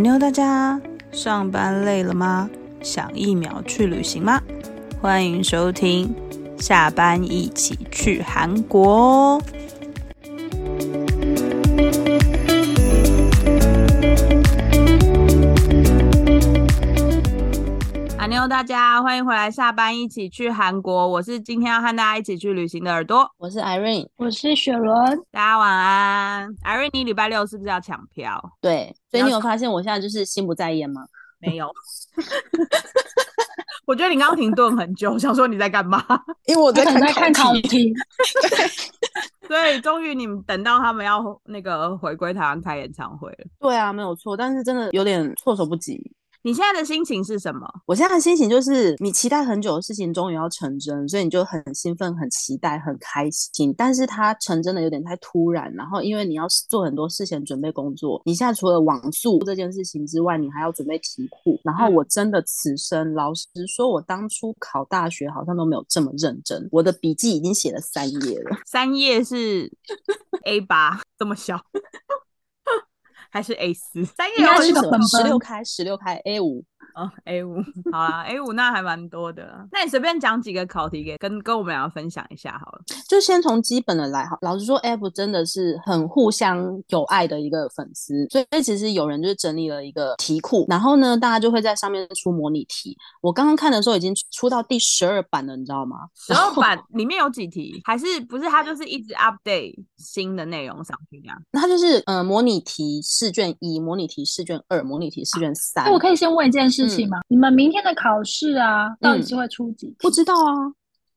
哈妞，大家上班累了吗？想一秒去旅行吗？欢迎收听，下班一起去韩国哦。大家欢迎回来，下班一起去韩国。我是今天要和大家一起去旅行的耳朵，我是 Irene，我是雪伦。大家晚安。Irene，你礼拜六是不是要抢票？对，所以你有发现我现在就是心不在焉吗？没有。我觉得你刚刚停顿很久，想说你在干嘛？因为我在在看考题。对，终于你们等到他们要那个回归台湾开演唱会了。对啊，没有错，但是真的有点措手不及。你现在的心情是什么？我现在的心情就是你期待很久的事情终于要成真，所以你就很兴奋、很期待、很开心。但是它成真的有点太突然，然后因为你要做很多事前准备工作，你现在除了网速这件事情之外，你还要准备题库。然后我真的此生老实说，我当初考大学好像都没有这么认真。我的笔记已经写了三页了，三页是 A 八这么小。还是 A 四，三页要是个十六开，十六开 A 五。哦，A 五，好啊，A 五那还蛮多的。那你随便讲几个考题给跟跟我们两个分享一下好了。就先从基本的来哈。老实说，App 真的是很互相有爱的一个粉丝，所以其实有人就是整理了一个题库，然后呢，大家就会在上面出模拟题。我刚刚看的时候已经出到第十二版了，你知道吗？十二版里面有几题？还是不是？它就是一直 update 新的内容上去这样。它就是呃，模拟题试卷一，模拟题试卷二，模拟题试卷三。那我可以先问一件事。事情吗？你们明天的考试啊，到底是会出几？不知道啊，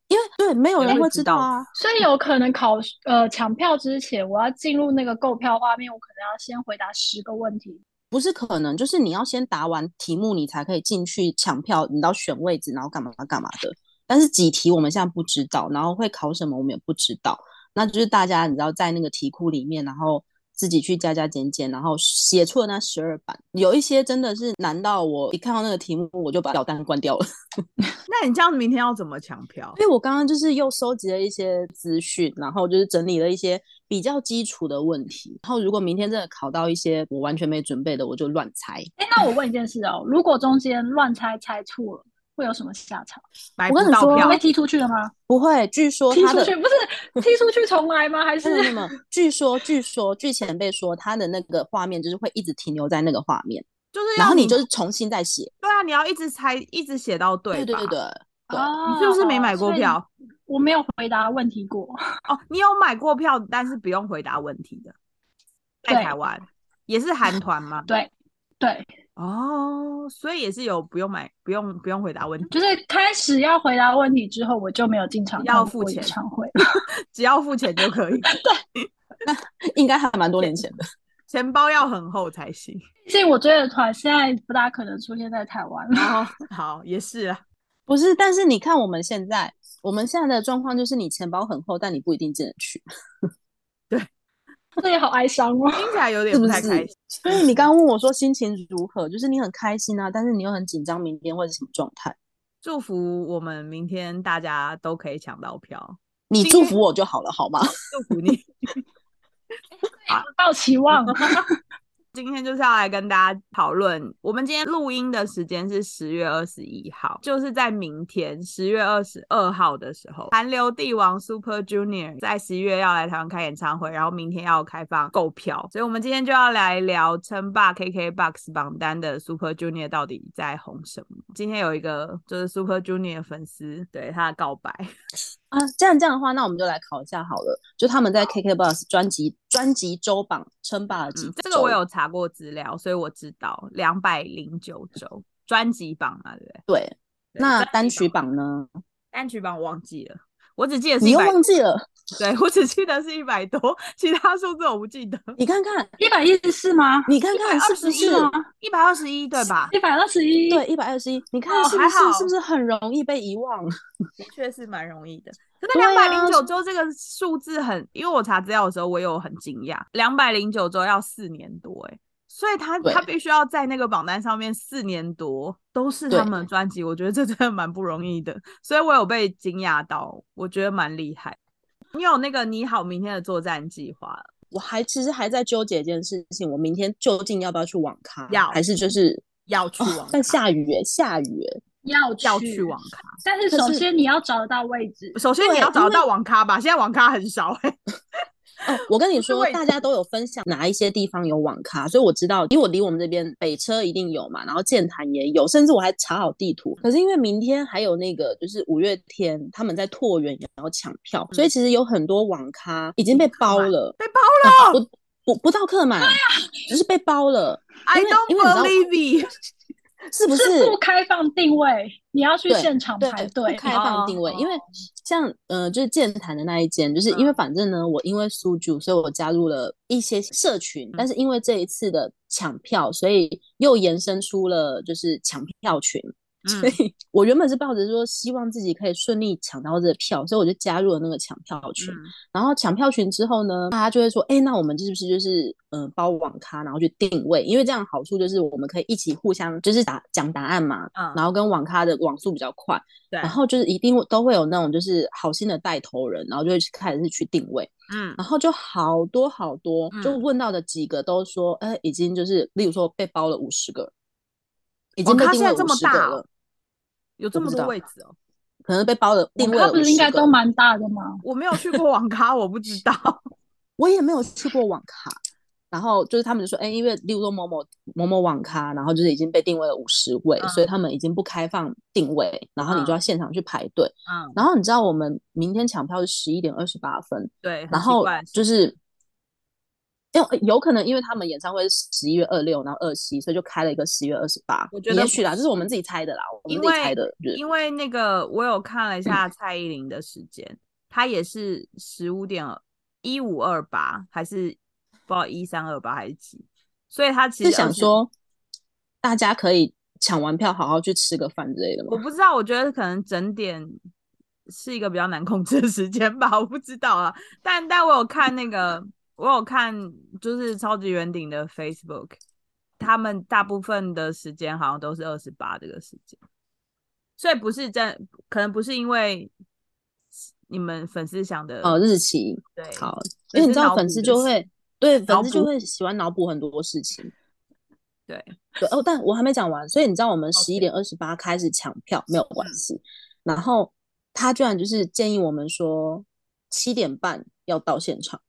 因为对没有人会知道啊，所以有可能考呃抢票之前，我要进入那个购票画面，我可能要先回答十个问题。不是可能，就是你要先答完题目，你才可以进去抢票，你到选位置，然后干嘛干嘛的。但是几题我们现在不知道，然后会考什么我们也不知道，那就是大家你知道在那个题库里面，然后。自己去加加减减，然后写出了那十二版，有一些真的是难到我一看到那个题目，我就把表单关掉了。那你这样明天要怎么抢票？因为我刚刚就是又收集了一些资讯，然后就是整理了一些比较基础的问题。然后如果明天真的考到一些我完全没准备的，我就乱猜。哎，那我问一件事哦，如果中间乱猜猜错了？会有什么下场？我跟你说，被踢出去了吗？不会，据说踢出去不是踢出去重来吗？还是什么？据说，据说，据前辈说，他的那个画面就是会一直停留在那个画面，就是然后你就是重新再写。对啊，你要一直猜，一直写到对。对对对对。你是不是没买过票？我没有回答问题过。哦，你有买过票，但是不用回答问题的，在台湾也是韩团吗？对对。哦，所以也是有不用买，不用不用回答问题，就是开始要回答问题之后，我就没有进场要付钱唱会，只要付钱就可以。对，那 应该还蛮多年前的，钱包要很厚才行。毕竟我追的团现在不大可能出现在台湾了。好，也是啊，不是，但是你看我们现在，我们现在的状况就是你钱包很厚，但你不一定进得去。这也好哀伤哦，听起来有点不太开心。所以你刚刚问我说心情如何，就是你很开心啊，但是你又很紧张，明天会是什么状态？祝福我们明天大家都可以抢到票，你祝福我就好了，好吗？祝福你，抱期望。今天就是要来跟大家讨论，我们今天录音的时间是十月二十一号，就是在明天十月二十二号的时候，韩流帝王 Super Junior 在十一月要来台湾开演唱会，然后明天要开放购票，所以我们今天就要来聊称霸 KKBOX 榜单的 Super Junior 到底在红什么。今天有一个就是 Super Junior 的粉丝对他的告白。啊，这样这样的话，那我们就来考一下好了。就他们在 KKBOX 专辑专辑周榜称霸了几？这个我有查过资料，所以我知道两百零九周专辑榜啊，对不对？对。那单曲榜呢？单曲榜我忘记了，我只记得是你又忘记了。对我只记得是一百多，其他数字我不记得。你看看一百一十四吗？你看看是不是一百二十一对吧？一百二十一对一百二十一，你看是不是是不是很容易被遗忘？的确是蛮容易的。可是两百零九周这个数字很，因为我查资料的时候我有很惊讶，两百零九周要四年多哎，所以他他必须要在那个榜单上面四年多都是他们的专辑，我觉得这真的蛮不容易的，所以我有被惊讶到，我觉得蛮厉害。你有那个你好明天的作战计划，我还其实还在纠结一件事情，我明天究竟要不要去网咖，要。还是就是哦要去网咖，但下雨耶，下雨耶，要要去网咖。但是首先你要找得到位置。首先你要找得到网咖吧，现在网咖很少哎、哦，我跟你说大家都有分享哪一些地方有网咖，所以我知道，因为我离我们这边北车一定有嘛，然后剑潭也有，甚至我还查好地图。可是因为明天还有那个就是五月天他们在拓园也要抢票，所以其实有很多网咖已经被包了，被包了。不不不到客满，只是被包了，I don't believe it。是不是不开放定位，你要去现场排队不。开放定位，哦因为像呃，就是健谈的那一间，就是因为嗯反正呢，我因为苏 ጁ，所以我加入了一些社群，但是因为这一次的抢票，所以又延伸出了就是抢票群。所嗯。以我原本是抱着说希望自己可以顺利抢到这个票，所以我就加入了那个抢票群。嗯。然后抢票群之后呢，大家就会说，哎，那我们是不是就是呃包网咖，然后去定位？因为这样好处就是我们可以一起互相就是答讲答案嘛，嗯。然后跟网咖的网速比较快。对，然后就是一定会都会有那种就是好心的带头人，然后就会去开始去定位，嗯。然后就好多好多，就嗯。问到的几个都说，哎、已经就是例如说被包了五十个，已经被定位五十个了，有这么多位置哦。可能被包的定位不是应该都蛮大的吗？我没有去过网咖，我不知道。我也没有去过网咖。然后就是他们就说，哎，因为例如说某某某某网咖，然后就是已经被定位了五十位，嗯所以他们已经不开放定位，然后你就要现场去排队。嗯，然后你知道我们明天抢票是十一点二十八分，对，然后就是，因为有可能因为他们演唱会是十一月二六，然后二七，所以就开了一个十月二十八。我觉得也许啦，这是我们自己猜的啦，我因们自己猜为的。就是因为那个我有看了一下蔡依林的时间，她也是十五点一五二八，还是不知道一三二八还是几，所以她其实20想说，大家可以抢完票好好去吃个饭之类的吗？我不知道，我觉得可能整点是一个比较难控制的时间吧，我不知道啊。但但我有看那个，我有看就是超级圆顶的 Facebook，他们大部分的时间好像都是二十八这个时间，所以不是真，可能不是因为你们粉丝想的哦，日期对，好，因为你知道粉丝就会对粉丝就会喜欢脑补很多事情。对，对哦，但我还没讲完，所以你知道我们十一点二十八开始抢票没有关系，然后他居然就是建议我们说七点半要到现场。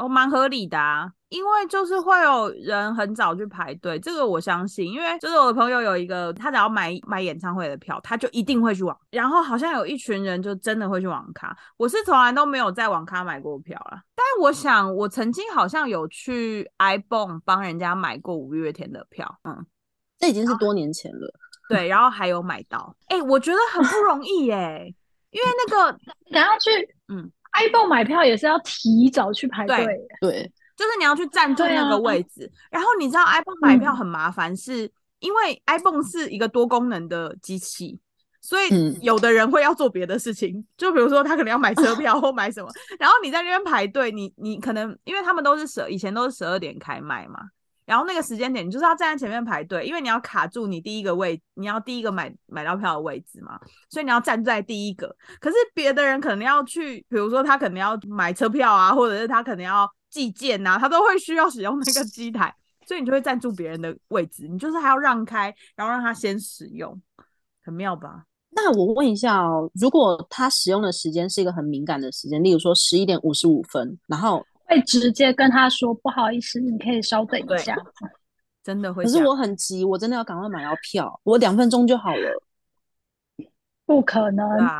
哦，蛮合理的啊，因为就是会有人很早去排队，这个我相信，因为就是我的朋友有一个，他只要买买演唱会的票，他就一定会去网，然后好像有一群人就真的会去网咖，我是从来都没有在网咖买过票啦，但我想我曾经好像有去 iPhone 帮人家买过五月天的票，嗯，这已经是多年前了，对，然后还有买到，哎、我觉得很不容易耶、因为那个 等下去嗯 iPhone 买票也是要提早去排队。对，就是你要去占住那个位置，然后你知道 iPhone 买票嗯很麻烦，是因为 iPhone 是一个多功能的机器，所以嗯有的人会要做别的事情，就比如说他可能要买车票或买什么，然后你在那边排队，你你可能因为他们都是十以前都是十二点开卖嘛。然后那个时间点，你就是要站在前面排队，因为你要卡住你第一个位，你要第一个买买到票的位置嘛，所以你要站在第一个。可是别的人可能要去，比如说他可能要买车票啊，或者是他可能要寄件啊，他都会需要使用那个机台，所以你就会占住别人的位置，你就是还要让开，然后让他先使用，很妙吧？那我问一下哦，如果他使用的时间是一个很敏感的时间，例如说十一点五十五分，然后会直接跟他说不好意思，你可以稍等一下。真的会。可是我很急，我真的要赶快买到票，我两分钟就好了。不可能，对啊，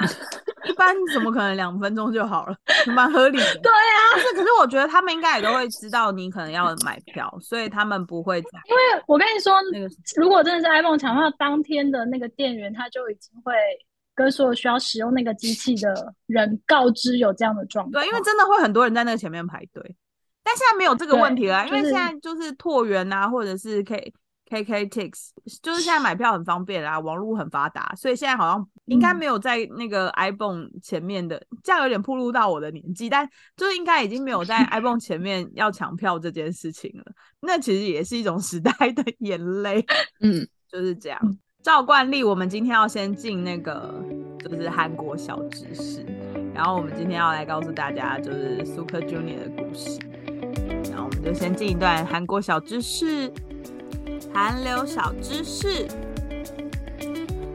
一般怎么可能两分钟就好了？蛮合理的。对啊，是可是我觉得他们应该也都会知道你可能要买票，所以他们不会在因为我跟你说，那个如果真的是 iPhone 抢票当天的那个店员，他就已经会跟所有需要使用那个机器的人告知有这样的状况。对，因为真的会很多人在那个前面排队，但现在没有这个问题了啊，因为现在就是拓元啊，或者是 K K K Tix，就是现在买票很方便啦，网络很发达，所以现在好像应该嗯没有在那个 iPhone 前面的，这样有点暴露到我的年纪，但就是应该已经没有在 iPhone 前面要抢票这件事情了。那其实也是一种时代的眼泪。嗯，就是这样。照惯例，我们今天要先进那个就是韩国小知识，然后我们今天要来告诉大家就是 Super Junior 的故事。然后我们就先进一段韩国小知识，韩流小知识。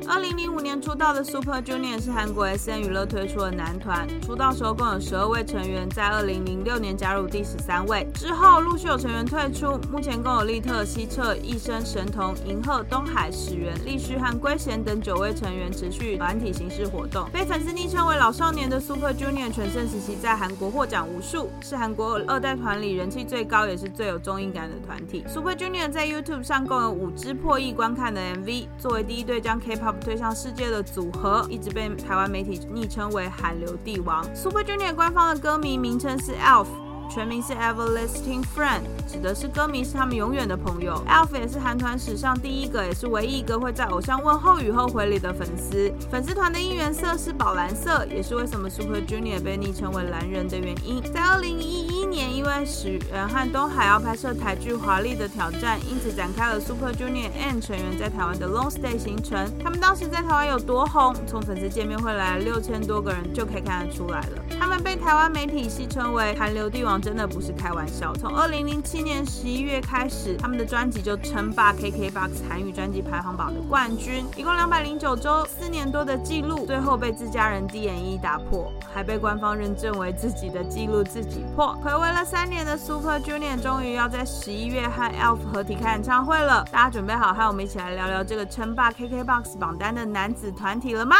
二零零五年出道的 Super Junior 是韩国 SM 娱乐推出的男团，出道时候共有十二位成员，在二零零六年加入第十三位，之后陆续有成员退出，目前共有利特、希澈、一生、神童、银赫、东海、始源、立旭和圭贤等九位成员持续团体形式活动。被粉丝昵称为“老少年”的 Super Junior 全盛时期在韩国获奖无数，是韩国二代团里人气最高也是最有综艺感的团体。Super Junior 在 YouTube 上共有五支破亿观看的 MV，作为第一对将 K-pop 推向世界的组合，一直被台湾媒体昵称为“韩流帝王”。Super Junior 官方的歌迷名称是 ELF。全名是 Everlasting Friend，指的是歌迷是他们永远的朋友。ELF 也是韩团史上第一个，也是唯一一个会在偶像问候语后回礼的粉丝。粉丝团的应援色是宝蓝色，也是为什么 Super Junior 被昵称为蓝人的原因。在二零一一年，因为始源和东海要拍摄台剧《华丽的挑战》，因此展开了 Super Junior and 成员在台湾的 Long Stay 行程。他们当时在台湾有多红，从粉丝见面会来六千多个人就可以看得出来了。他们被台湾媒体戏称为“韩流帝王”。真的不是开玩笑。从二零零七年十一月开始，他们的专辑就称霸 KKBOX 韩语专辑排行榜的冠军，一共两百零九周，四年多的记录，最后被自家人 D.N.E 打破，还被官方认证为自己的记录自己破。暌违了三年的 Super Junior 终于要在十一月和 ELF 合体开演唱会了，大家准备好和我们一起来聊聊这个称霸 KKBOX 榜单的男子团体了吗？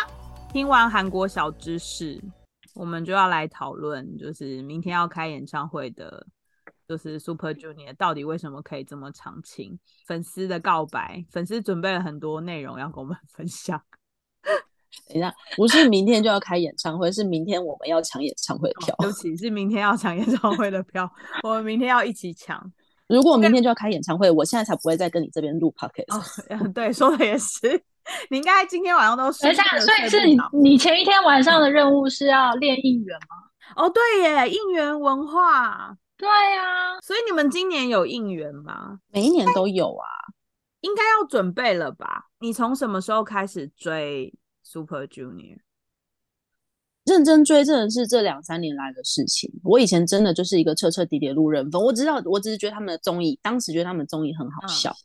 听完韩国小知识。我们就要来讨论，就是明天要开演唱会的，就是 Super Junior 到底为什么可以这么长情？粉丝的告白，粉丝准备了很多内容要跟我们 分享。等一下，不是明天就要开演唱会，是明天我们要抢演唱会的票。对不起，是明天要抢演唱会的票，我们明天要一起抢。如果明天就要开演唱会，我现在才不会再跟你这边录 podcast。哦，对，说的也是。你应该今天晚上都睡。等一下，所以是你你前一天晚上的任务是要练应援吗？哦，对耶，应援文化。对呀，所以你们今年有应援吗？每一年都有啊，应该要准备了吧？你从什么时候开始追 Super Junior？认真追真的是这两三年来的事情。我以前真的就是一个彻彻底底的路人粉，我知道，我只是觉得他们的综艺，当时觉得他们综艺很好笑。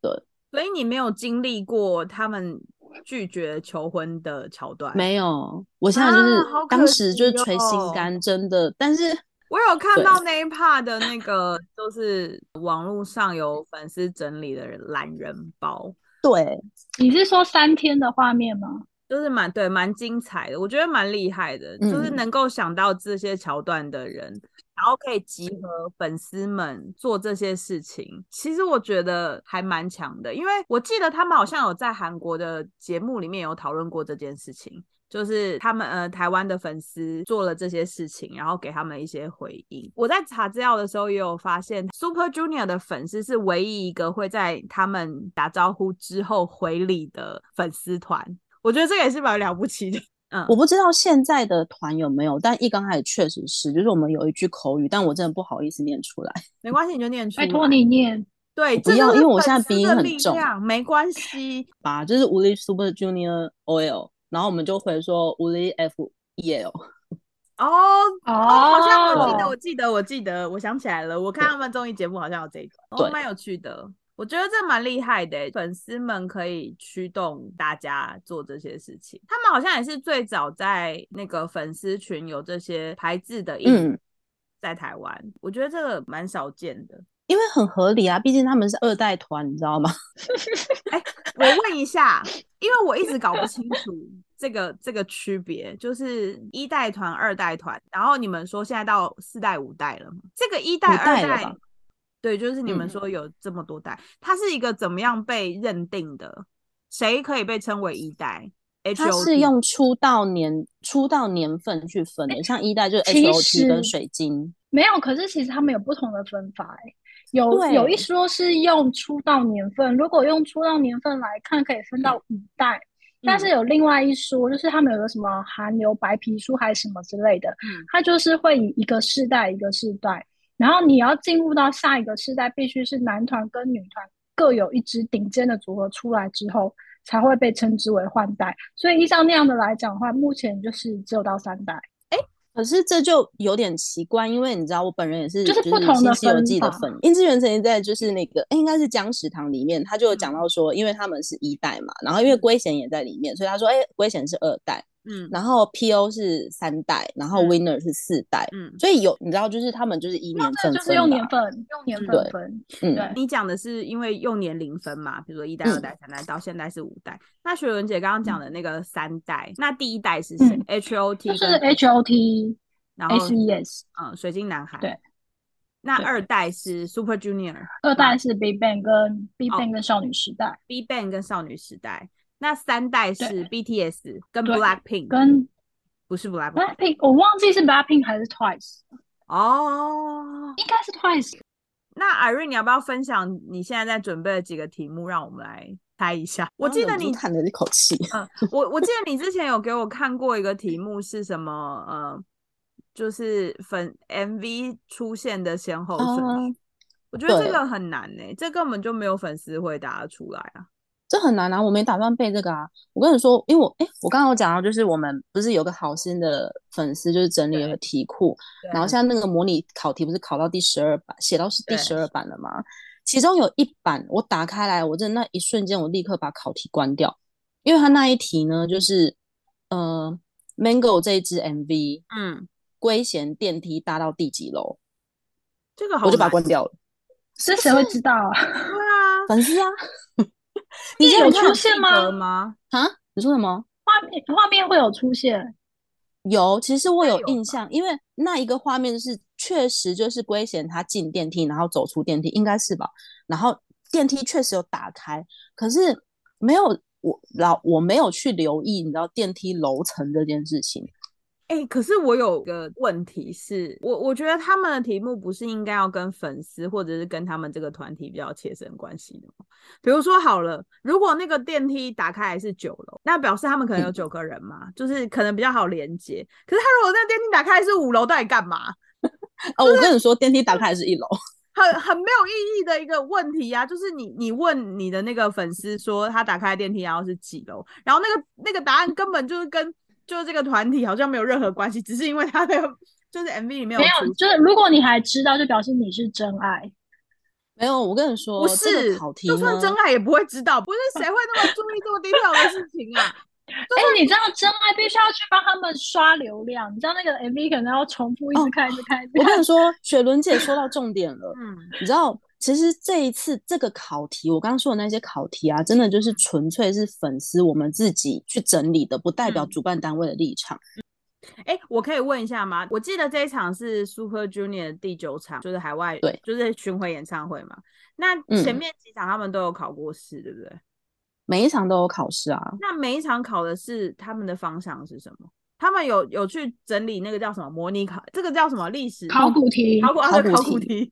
对。所以你没有经历过他们拒绝求婚的桥段？没有，我现在就是当时就是捶心肝，真的。但是我有看到那一 part 的那个，就是网络上有粉丝整理的懒人包。对，你是说三天的画面吗？就是蛮对，蛮精彩的，我觉得蛮厉害的，就是能够想到这些桥段的人。然后可以集合粉丝们做这些事情，其实我觉得还蛮强的，因为我记得他们好像有在韩国的节目里面有讨论过这件事情，就是他们呃台湾的粉丝做了这些事情，然后给他们一些回应。我在查资料的时候也有发现，Super Junior 的粉丝是唯一一个会在他们打招呼之后回礼的粉丝团，我觉得这个也是蛮了不起的。嗯，我不知道现在的团有没有，但一刚开始确实是，就是我们有一句口语，但我真的不好意思念出来。没关系，你就念出来。拜托你念。对，不要，因为我现在鼻音很重。没关系。吧，就是无力 Super Junior Oil，然后我们就回说无力 F E L。哦哦，好像我记得，我记得，我记得，我想起来了，我看他们综艺节目好像有这个，哦，蛮有趣的。我觉得这蛮厉害的，粉丝们可以驱动大家做这些事情。他们好像也是最早在那个粉丝群有这些牌子的，嗯，在台湾，我觉得这个蛮少见的，因为很合理啊，毕竟他们是二代团，你知道吗？哎，我问一下，因为我一直搞不清楚这个这个区别，就是一代团、二代团，然后你们说现在到四代、五代了吗？这个一代、二代。对，就是你们说有这么多代，它是一个怎么样被认定的？谁可以被称为一代？它是用出道年出道年份去分的，像一代就是 H O T 跟水晶。没有，可是其实他们有不同的分法。有有一说是用出道年份，如果用出道年份来看，可以分到五代。但是有另外一说，就是他们有个什么韩流白皮书还是什么之类的，它就是会以一个世代一个世代。然后你要进入到下一个世代，必须是男团跟女团各有一支顶尖的组合出来之后，才会被称之为换代。所以依照那样的来讲的话，目前就是只有到三代。哎，可是这就有点奇怪，因为你知道我本人也是就是是不同的新西游记的粉。殷志源曾经在就是那个，哎，应该是姜食堂里面，他就有讲到说，因为他们是一代嘛，然后因为龟贤也在里面，所以他说，哎，龟贤是二代，嗯然后 PO 是三代，然后嗯 Winner 是四代，嗯，所以有你知道，就是他们就是一年份就是用年份，用年份分。嗯对，你讲的是因为用年龄分嘛，比如说一代、嗯二代、三代，到现在是五代。那雪文姐刚刚讲的那个三代，那第一代是谁嗯？H O T 就是 E 跟 H O T 然后 S E S，嗯，水晶男孩。对。那二代是 Super Junior，二代是 Big Bang 跟 Big 哦 Bang 跟少女时代，，Big Bang 跟少女时代。那三代是 B T S 跟 Black Pink，跟不是 Black Pink Blackpink，我忘记是 Blackpink 还是 Twice，哦。应该是 Twice。那 Irene，你要不要分享你现在在准备的几个题目，让我们来猜一下？我记得你叹了一口气，嗯，我我记得你之前有给我看过一个题目是什么？呃，就是粉 MV 出现的先后顺序。哦我觉得这个很难呢、这根本就没有粉丝回答得出来啊。这很难啊，我没打算背这个啊。我跟你说，因为我哎，我刚刚有讲到，就是我们不是有个好心的粉丝，就是整理了个题库，然后像那个模拟考题不是考到第十二版，写到是第十二版了吗？其中有一版我打开来，我真的那一瞬间，我立刻把考题关掉，因为他那一题呢，就是呃，Mango 这一支 MV 嗯，龟贤电梯搭到第几楼，这个好我就把它难关掉了。是谁会知道啊？对啊，粉丝啊，你有出现吗？吗？啊？你说什么？画面画面会有出现，有，其实我有印象，因为那一个画面是确实就是龟贤他进电梯，然后走出电梯，应该是吧？然后电梯确实有打开，可是没有我老我没有去留意，你知道电梯楼层这件事情。哎、可是我有个问题是，我我觉得他们的题目不是应该要跟粉丝或者是跟他们这个团体比较切身关系的吗？比如说好了，如果那个电梯打开来是九楼，那表示他们可能有嗯九个人嘛，就是可能比较好连接。可是他如果那个电梯打开来是五楼，到底干嘛？哦，我跟你说，电梯打开还是一楼，很很没有意义的一个问题呀、就是你你问你的那个粉丝说他打开电梯然后是几楼，然后那个那个答案根本就是跟就是这个团体好像没有任何关系，只是因为他的就是 MV 里面没有没，有就是如果你还知道，就表示你是真爱。没有。我跟你说，不是就算真爱也不会知道，不是谁会那么注意这么低调的事情啊？哎、你知道真爱必须要去帮他们刷流量，你知道那个 MV 可能要重复一直开，一直看，一直看。我跟你说，雪伦姐说到重点了。嗯，你知道，其实这一次这个考题，我刚刚说的那些考题啊，真的就是纯粹是粉丝我们自己去整理的，不代表嗯主办单位的立场。哎、我可以问一下吗？我记得这一场是 Super Junior 的第九场，就是海外对就是巡回演唱会嘛。那嗯前面几场他们都有考过试，对不对？每一场都有考试啊，那每一场考的是他们的方向是什么？他们有有去整理那个叫什么模拟考，这个叫什么历史考古题，考古啊，考古题。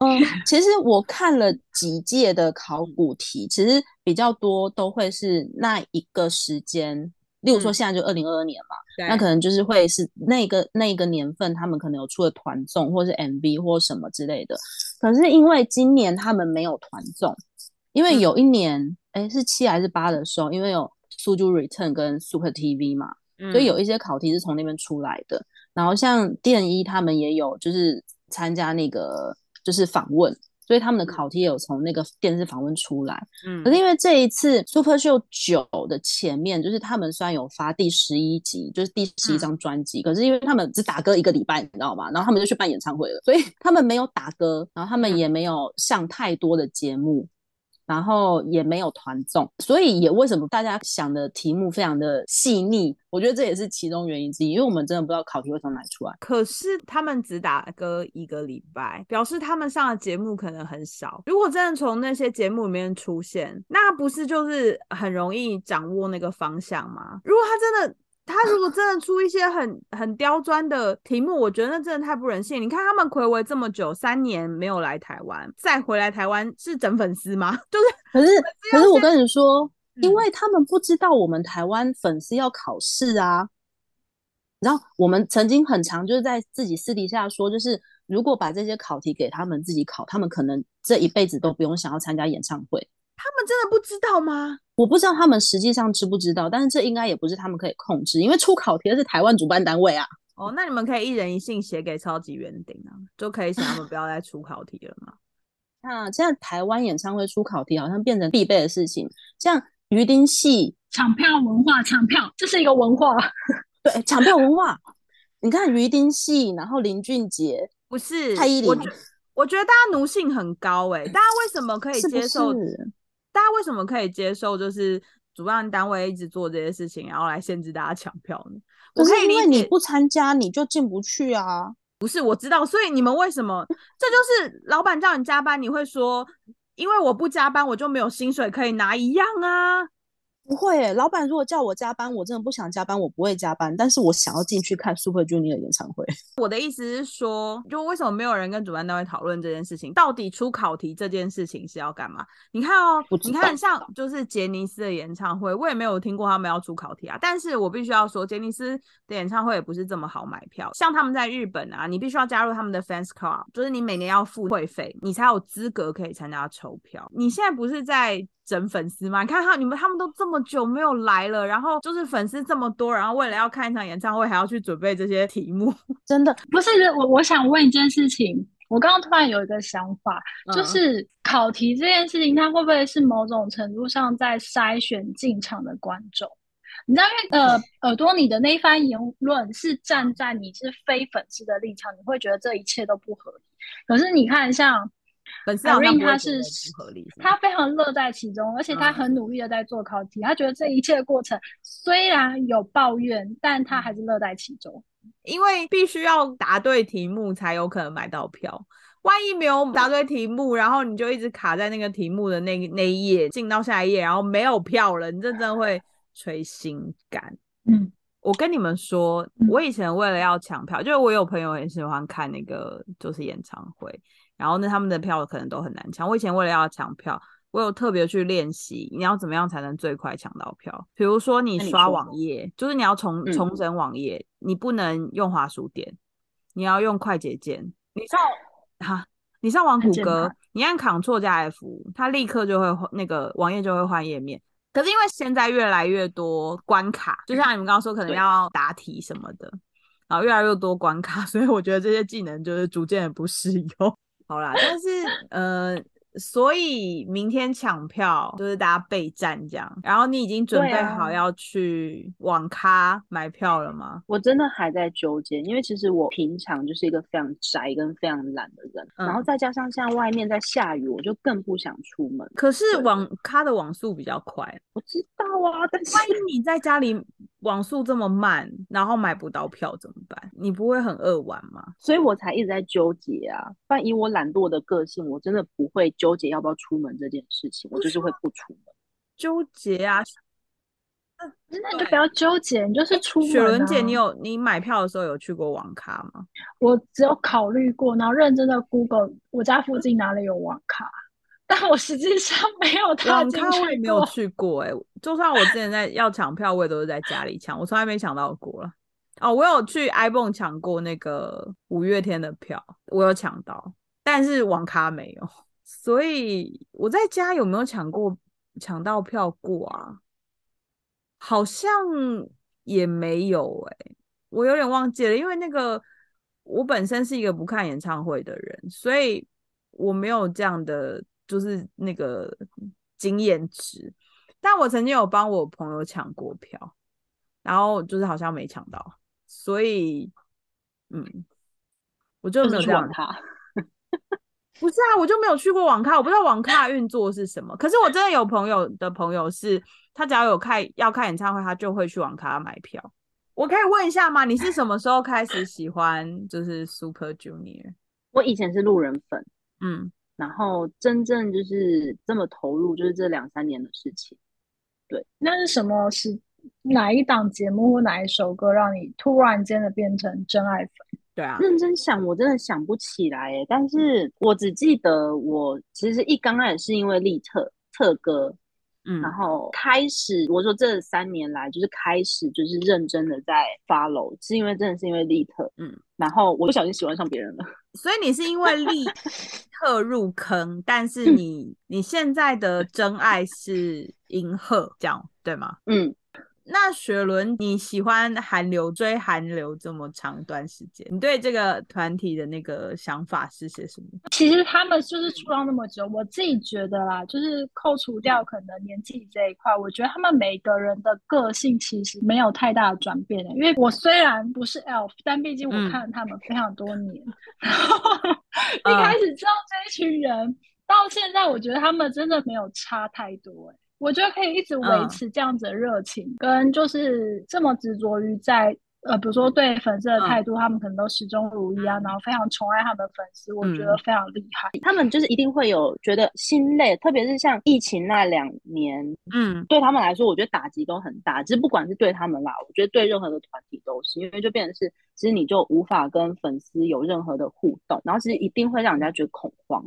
嗯，其实我看了几届的考古题，其实比较多都会是那一个时间，例如说嗯现在就二零二二年嘛，对那可能就是会是那个那个年份，他们可能有出了团综或是 MV 或什么之类的。可是因为今年他们没有团综，因为嗯有一年，哎、是七还是八的时候，因为有苏珠 Return 跟 Super TV 嘛，嗯所以有一些考题是从那边出来的。然后像电一他们也有就是参加那个就是访问，所以他们的考题也有从那个电视访问出来。嗯可是因为这一次 Super Show 九的前面，就是他们虽然有发第十一集，就是第十一嗯张专辑，可是因为他们只打歌一个礼拜，你知道吗？然后他们就去办演唱会了，所以他们没有打歌，然后他们嗯也没有上太多的节目。然后也没有团综，所以也为什么大家想的题目非常的细腻，我觉得这也是其中原因之一，因为我们真的不知道考题会从哪里出来。可是他们只打歌一个礼拜，表示他们上的节目可能很少。如果真的从那些节目里面出现，那不是就是很容易掌握那个方向吗？如果他真的。他如果真的出一些很很刁钻的题目，我觉得那真的太不人性。你看他们暌违这么久，三年没有来台湾，再回来台湾是整粉丝吗？就是可是，可是我跟你说，因嗯为他们不知道我们台湾粉丝要考试啊。然后我们曾经很长就是在自己私底下说，就是如果把这些考题给他们自己考，他们可能这一辈子都不用想要参加演唱会。他们真的不知道吗？我不知道他们实际上知不知道，但是这应该也不是他们可以控制，因为出考题的是台湾主办单位啊。哦，那你们可以一人一信写给超级园丁啊，就可以请他们不要再出考题了嘛。那现在台湾演唱会出考题好像变成必备的事情，像鱼丁戏抢票文化，抢票这是一个文化，对，抢票文化。你看鱼丁戏，然后林俊杰不是蔡依林，我觉我觉得大家奴性很高哎、大家为什么可以接受？是大家为什么可以接受就是主办单位一直做这些事情，然后来限制大家抢票呢？我可以因为，你不参加，你就进不去啊。不是我知道，所以你们为什么？这就是老板叫你加班，你会说，因为我不加班，我就没有薪水可以拿一样啊。不会耶，老板如果叫我加班，我真的不想加班，我不会加班，但是我想要进去看 Super Junior 的演唱会。我的意思是说，就为什么没有人跟主办单位讨论这件事情？到底出考题这件事情是要干嘛？你看哦你看像就是杰尼斯的演唱会，我也没有听过他们要出考题啊。但是我必须要说，杰尼斯的演唱会也不是这么好买票。像他们在日本啊，你必须要加入他们的 fans club，就是你每年要付会费，你才有资格可以参加抽票。你现在不是在整粉丝吗？你看他你们他们都这么久没有来了，然后就是粉丝这么多，然后为了要看一场演唱会，还要去准备这些题目。真的，不是我，我想问一件事情。我刚刚突然有一个想法，就嗯是考题这件事情，它会不会是某种程度上在筛选进场的观众？你知道，因为呃，耳朵你的那一番言论是站在你是非粉丝的立场，你会觉得这一切都不合理。可是你看，像粉丝好像 Irene 不会他是合理，他非常乐在其中，而且他嗯很努力的在做考题。他觉得这一切的过程虽然有抱怨，但他还是乐在其中。因为必须要答对题目才有可能买到票。万一没有答对题目，然后你就一直卡在那个题目的那那一页，进到下一页，然后没有票了，你这真的会捶心肝。嗯，我跟你们说，嗯我以前为了要抢票，就是我有朋友很喜欢看那个就是演唱会，然后呢他们的票可能都很难抢。我以前为了要抢票，我有特别去练习你要怎么样才能最快抢到票。比如说你刷网页，就是你要重嗯重整网页，你不能用滑鼠点，你要用快捷键。你上 哈，你上网谷歌你按 Ctrl 加 F，它立刻就会换那个网页就会换页面。可是因为现在越来越多关卡，就像你们刚刚说，可能要答题什么的，然后越来越多关卡，所以我觉得这些技能就是逐渐的不适用。好啦，但是呃，所以明天抢票就是大家备战这样，然后你已经准备好要去网咖买票了吗？我真的还在纠结，因为其实我平常就是一个非常宅跟非常懒的人，然后嗯再加上现在外面在下雨，我就更不想出门。可是网咖的网速比较快，我知道啊，但是万一你在家里网速这么慢，然后买不到票怎么办？你不会很扼腕吗？所以我才一直在纠结啊。但以我懒惰的个性，我真的不会纠结要不要出门这件事情，我就是会不出门。纠结啊！那你就不要纠结，你就是出门、啊。雪伦姐，你有你买票的时候有去过网咖吗？我只有考虑过，然后认真的 Google 我家附近哪里有网咖，但我实际上 没有踏网进咖我也没有去过。哎、就算我之前在要抢票，我也都是在家里抢，我从来没抢到过了。哦，我有去 iPhone 抢过那个五月天的票，我有抢到，但是网咖没有。所以我在家有没有抢过抢到票过啊？好像也没有哎、我有点忘记了，因为那个我本身是一个不看演唱会的人，所以我没有这样的就是那个经验值。但我曾经有帮我朋友抢过票，然后就是好像没抢到，所以嗯，我就就是没有这样去网咖，不是啊，我就没有去过网咖，我不知道网咖的运作是什么。可是我真的有朋友的朋友是，他只要有看要看演唱会，他就会去网咖买票。我可以问一下吗？你是什么时候开始喜欢就是 Super Junior？我以前是路人粉，嗯，然后真正就是这么投入，就是这两三年的事情。对那是什么？是哪一档节目或哪一首歌让你突然间的变成真爱粉？对啊，认真想，我真的想不起来诶，但是我只记得我其实一刚开始是因为立特特哥，嗯然后开始我说这三年来就是开始就是认真的在 follow，是因为真的是因为利特，嗯，然后我不小心喜欢上别人了。所以你是因为利特入坑，但是你你现在的真爱是银赫，这样对吗？嗯，那雪伦，你喜欢韩流追韩流这么长一段时间，你对这个团体的那个想法是些什么？其实他们就是出道那么久，我自己觉得啦，就是扣除掉可能年纪这一块，我觉得他们每个人的个性其实没有太大的转变的。因为我虽然不是 ELF，但毕竟我看了他们非常多年，然后 一开始知道这一群人，到现在我觉得他们真的没有差太多。我觉得可以一直维持这样子的热情，跟就是这么执着于在呃，比如说对粉丝的态度，他们可能都始终如一啊，然后非常宠爱他们的粉丝，我觉得非常厉害。他们就是一定会有觉得心累，特别是像疫情那两年，嗯，对他们来说，我觉得打击都很大。其实不管是对他们啦，我觉得对任何的团体都是，因为就变成是，其实你就无法跟粉丝有任何的互动，然后其实一定会让人家觉得恐慌。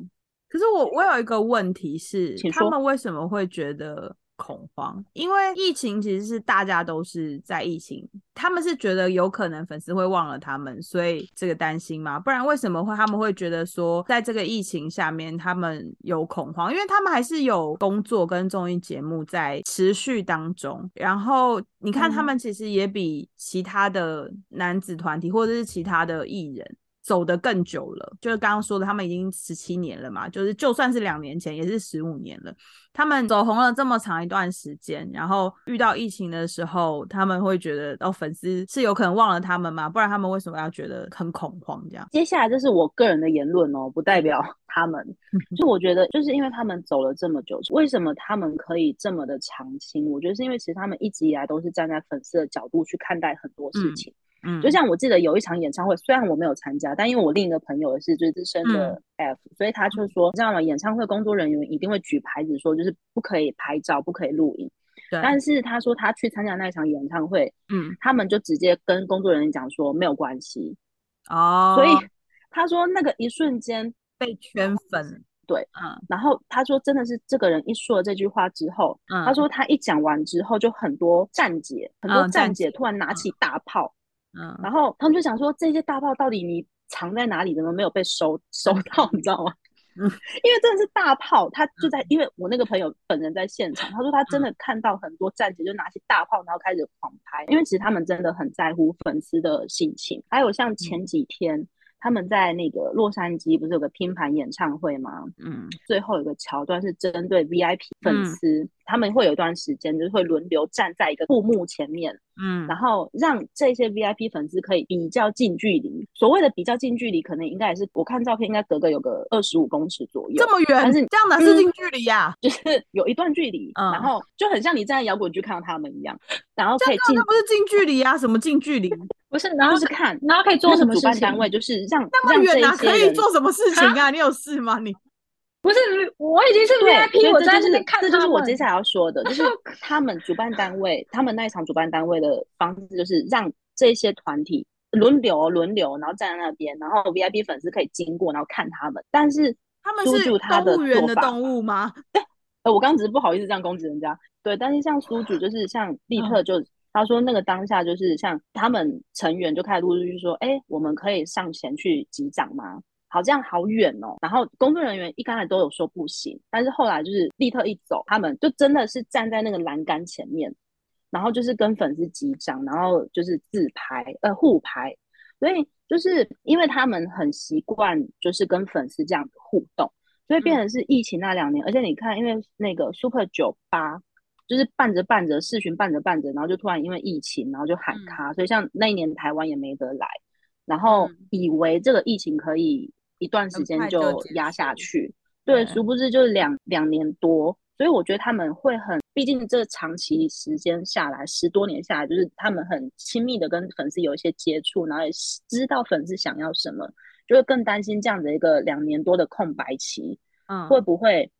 可是我我有一个问题是，他们为什么会觉得恐慌？因为疫情其实是大家都是在疫情，他们是觉得有可能粉丝会忘了他们，所以这个担心吗？不然为什么会他们会觉得说，在这个疫情下面他们有恐慌？因为他们还是有工作跟综艺节目在持续当中，然后你看他们其实也比其他的男子团体或者是其他的艺人。走得更久了，就是刚刚说的，他们已经十七年了嘛，就是就算是两年前也是十五年了。他们走红了这么长一段时间，然后遇到疫情的时候，他们会觉得哦，粉丝是有可能忘了他们吗？不然他们为什么要觉得很恐慌？这样？接下来这是我个人的言论哦，不代表 他们。就我觉得，就是因为他们走了这么久，为什么他们可以这么的长青？我觉得是因为其实他们一直以来都是站在粉丝的角度去看待很多事情。嗯，就像我记得有一场演唱会，虽然我没有参加，但因为我另一个朋友是最资深的 F，所以他就说，你知道吗？演唱会工作人员一定会举牌子说，就是不可以拍照，不可以录影。对。但是他说他去参加那一场演唱会，嗯，他们就直接跟工作人员讲说没有关系。哦。所以他说那个一瞬间被圈粉，对，嗯。然后他说真的是这个人一说了这句话之后，嗯，他说他一讲完之后，就很多站姐，很多站姐突然拿起大炮。嗯，然后他们就想说，这些大炮到底你藏在哪里？怎么没有被收收到？你知道吗？嗯，因为真的是大炮，他就在，因为我那个朋友本人在现场，他说他真的看到很多站姐就拿起大炮，然后开始狂拍，因为其实他们真的很在乎粉丝的心情。还有像前几天。他们在那个洛杉矶不是有个拼盘演唱会吗？嗯，最后有个桥段是针对 VIP 粉丝，他们会有一段时间就是会轮流站在一个布幕前面，嗯，然后让这些 VIP 粉丝可以比较近距离。所谓的比较近距离，可能应该也是我看照片应该隔个有个二十五公尺左右，这么远，但是这样哪是近距离呀？就是有一段距离，然后就很像你站在摇滚区看到他们一样，然后可以近，那不是近距离呀？什么近距离？不是，然后是看，然后可以做什么主办单位就是让那么远啊，可以做什么事情啊？你有事吗？你 不是，我已经是 VIP，我在这里看，这就是我接下来要说的，就是 他们主办单位，他们那一场主办单位的方式就是让这些团体轮流轮流，然后站在那边，然后 VIP 粉丝可以经过，然后看他们。但是他们是动物园的动物吗？对，呃，我刚刚只是不好意思这样攻击人家。对，但是像苏主就是像利特就。他说：“那个当下就是像他们成员就开始陆续说，哎，我们可以上前去击掌吗？好，这样好远哦。然后工作人员一刚才都有说不行，但是后来就是立特一走，他们就真的是站在那个栏杆前面，然后就是跟粉丝击掌，然后就是自拍，呃，互拍。所以就是因为他们很习惯就是跟粉丝这样互动，所以变成是疫情那两年。而且你看，因为那个 Super 酒吧。”就是办着办着视讯办着办着，然后就突然因为疫情，然后就喊卡，所以像那一年台湾也没得来，然后以为这个疫情可以一段时间就压下去，对，殊不知就是两两年多，所以我觉得他们会很，毕竟这长期时间下来，十多年下来，就是他们很亲密的跟粉丝有一些接触，然后也知道粉丝想要什么，就会更担心这样的一个两年多的空白期，嗯，会不会？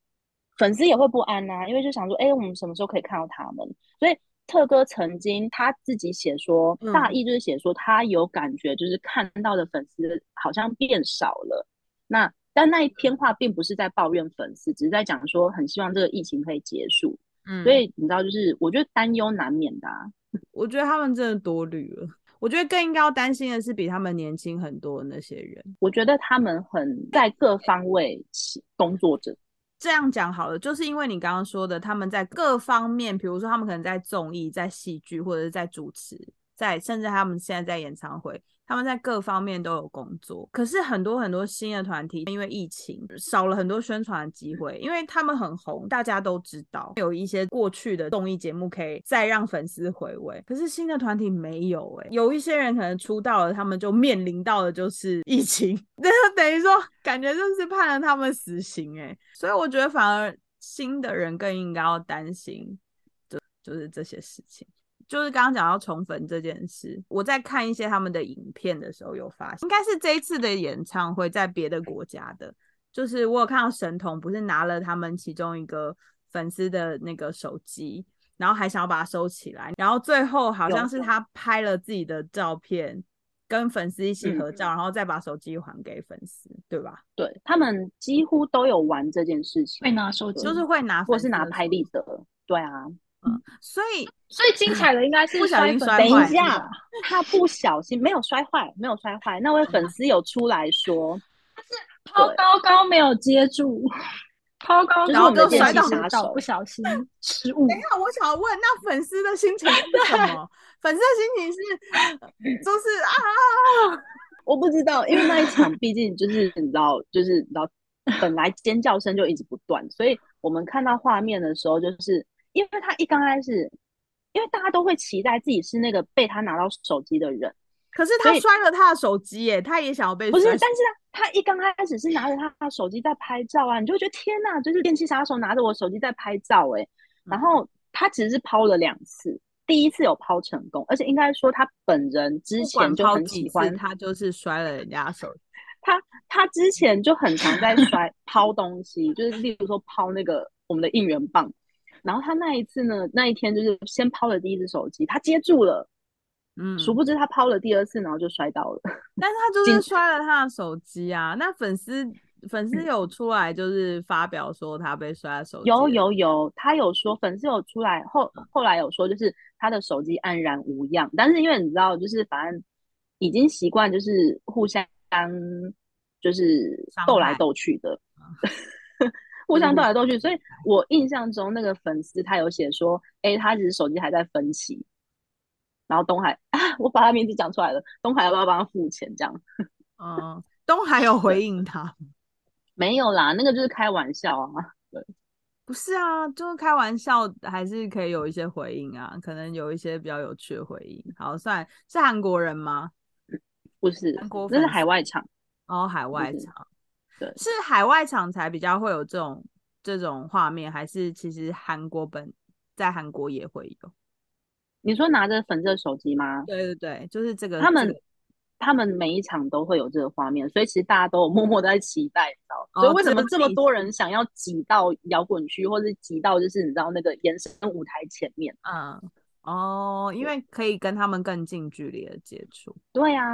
粉丝也会不安呐，因为就想说，哎，我们什么时候可以看到他们？所以特哥曾经他自己写说，大意就是写说他有感觉，就是看到的粉丝好像变少了。那但那一篇话并不是在抱怨粉丝，只是在讲说很希望这个疫情可以结束。嗯，所以你知道，就是我觉得担忧难免的。我觉得他们真的多虑了。我觉得更应该要担心的是比他们年轻很多的那些人。我觉得他们很在各方位工作者。这样讲好了，就是因为你刚刚说的，他们在各方面，比如说他们可能在综艺、在戏剧，或者是在主持，在甚至他们现在在演唱会。他们在各方面都有工作，可是很多很多新的团体因为疫情少了很多宣传的机会，因为他们很红，大家都知道有一些过去的综艺节目可以再让粉丝回味。可是新的团体没有哎，有一些人可能出道了，他们就面临到的就是疫情，那等于说感觉就是判了他们死刑哎，所以我觉得反而新的人更应该要担心，就就是这些事情。就是刚刚讲到宠粉这件事，我在看一些他们的影片的时候有发现，应该是这一次的演唱会在别的国家的，就是我有看到神童不是拿了他们其中一个粉丝的那个手机，然后还想要把它收起来，然后最后好像是他拍了自己的照片，跟粉丝一起合照，然后再把手机还给粉丝，对吧？对他们几乎都有玩这件事情，会拿手机，就是会拿，或是拿拍立得，对啊。嗯，所以最精彩的应该是不小心摔坏。等一下，他不小心没有摔坏，没有摔坏。那位粉丝有出来说，他是抛高高没有接住，抛高然后就摔到杀手，不小心 失误。等一下，我想问，那粉丝的心情是什么？粉丝的心情是就是啊，我不知道，因为那一场毕竟就是你知道，就是你知道，本来尖叫声就一直不断，所以我们看到画面的时候就是。因为他一刚开始，因为大家都会期待自己是那个被他拿到手机的人，可是他摔了他的手机耶，他也想要被不是，但是他他一刚开始是拿着他的手机在拍照啊，你就会觉得天哪，就是电器杀手拿着我手机在拍照哎，然后他其实是抛了两次，第一次有抛成功，而且应该说他本人之前就很喜欢，他就是摔了人家手，他他之前就很常在摔 抛东西，就是例如说抛那个我们的应援棒。然后他那一次呢，那一天就是先抛了第一只手机，他接住了，嗯，殊不知他抛了第二次，然后就摔倒了。但是他就是摔了他的手机啊。那粉丝粉丝有出来就是发表说他被摔了手机，有有有，他有说粉丝有出来后后来有说就是他的手机安然无恙，但是因为你知道就是反正已经习惯就是互相就是斗来斗去的。互相斗来斗去，所以我印象中那个粉丝他有写说，哎，他其实手机还在分期，然后东海啊，我把他名字讲出来了，东海要不要帮他付钱？这样，嗯，东海有回应他没有啦，那个就是开玩笑啊，对，不是啊，就是开玩笑，还是可以有一些回应啊，可能有一些比较有趣的回应。好，算是韩国人吗？不是，那是海外场哦，海外场。对，是海外场才比较会有这种这种画面，还是其实韩国本在韩国也会有？你说拿着粉色手机吗？对对对，就是这个。他们他们每一场都会有这个画面，所以其实大家都有默默在期待，你知道？所以为什么这么多人想要挤到摇滚区，或者挤到就是你知道那个延伸舞台前面？嗯，哦，因为可以跟他们更近距离的接触。对啊，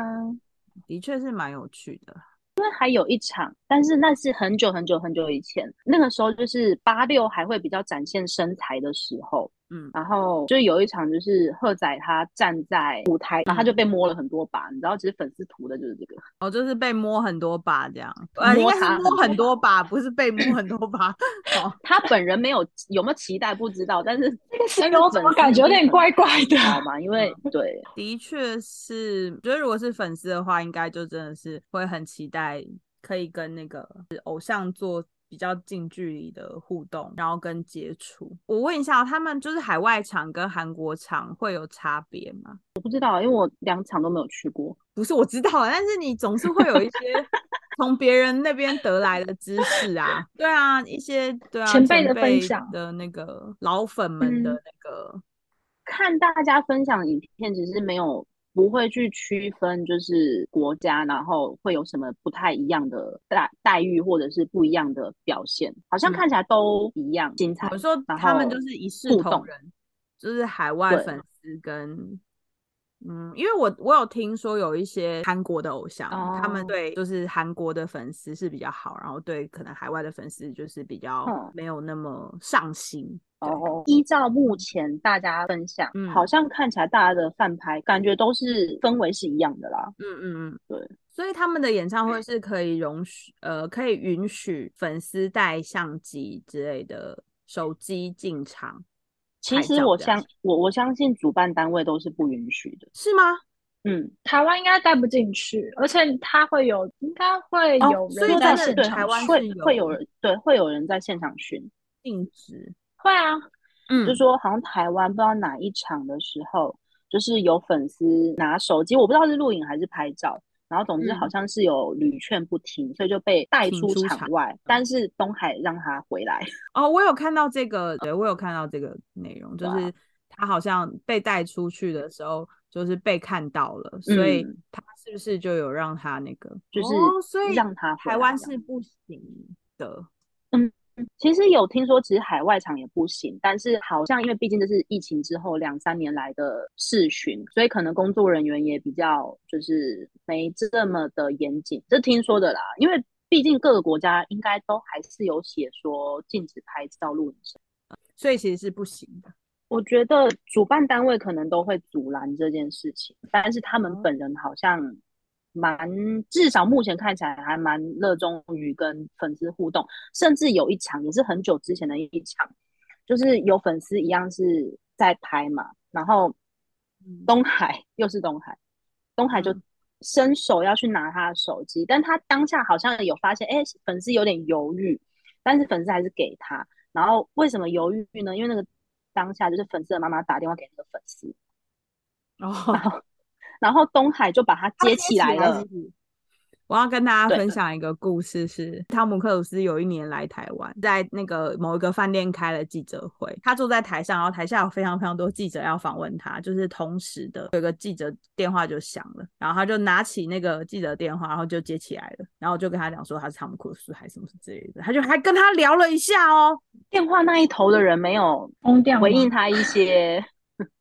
的确是蛮有趣的。因为还有一场，但是那是很久很久很久以前，那个时候就是八六还会比较展现身材的时候。嗯，然后就有一场，就是赫仔他站在舞台，然后他就被摸了很多把，你知道，其实粉丝图的就是这个，哦，就是被摸很多把这样，应该是摸很多把，不是被摸很多把。哦，他本人没有有没有期待不知道，但是这个形容怎么感觉有点怪怪的，好吗？因为对，的确是，觉得如果是粉丝的话，应该就真的是会很期待可以跟那个偶像做。比较近距离的互动，然后跟接触。我问一下，他们就是海外场跟韩国场会有差别吗？我不知道，因为我两场都没有去过。不是我知道，但是你总是会有一些 从别人那边得来的知识啊。对啊，一些对啊前辈的分享的那个老粉们的那个，看大家分享影片，只是没有。不会去区分，就是国家，然后会有什么不太一样的待待遇，或者是不一样的表现，好像看起来都一样精彩。我说他们就是一视同仁，就是海外粉丝跟嗯，因为我我有听说有一些韩国的偶像，他们对就是韩国的粉丝是比较好，然后对可能海外的粉丝就是比较没有那么上心。哦，依照目前大家分享，嗯，好像看起来大家的饭拍感觉都是氛围是一样的啦。嗯嗯嗯，对。所以他们的演唱会是可以容许，呃，可以允许粉丝带相机之类的手机进场。其实我相我我相信主办单位都是不允许的，是吗？嗯，台湾应该带不进去，而且他会有，应该会有人在现场，会会有人对，会有人在现场巡禁止，会啊，嗯，就说好像台湾不知道哪一场的时候，就是有粉丝拿手机，我不知道是录影还是拍照。然后总之好像是有屡劝不听，所以就被带出场外。但是东海让他回来。哦，我有看到这个，对我有看到这个内容，就是他好像被带出去的时候，就是被看到了，所以他是不是就有让他那个，就是所以让他台湾是不行的。嗯。其实有听说，其实海外场也不行，但是好像因为毕竟这是疫情之后两三年来的试巡，所以可能工作人员也比较就是没这么的严谨，这听说的啦。因为毕竟各个国家应该都还是有写说禁止拍照录影，所以其实是不行的。我觉得主办单位可能都会阻拦这件事情，但是他们本人好像。蛮至少目前看起来还蛮热衷于跟粉丝互动，甚至有一场也是很久之前的一场，就是有粉丝一样是在拍嘛，然后东海 又是东海，东海就伸手要去拿他的手机，但他当下好像有发现，哎，粉丝有点犹豫，但是粉丝还是给他。然后为什么犹豫呢？因为那个当下就是粉丝的妈妈打电话给那个粉丝，哦。然后东海就把它接起来了。我要跟大家分享一个故事，是汤姆克鲁斯有一年来台湾，在那个某一个饭店开了记者会，他坐在台上，然后台下有非常非常多记者要访问他，就是同时的有个记者电话就响了，然后他就拿起那个记者电话，然后就接起来了，然后就跟他讲说他是汤姆克鲁斯还是什么之类的，他就还跟他聊了一下哦。电话那一头的人没有回应他一些，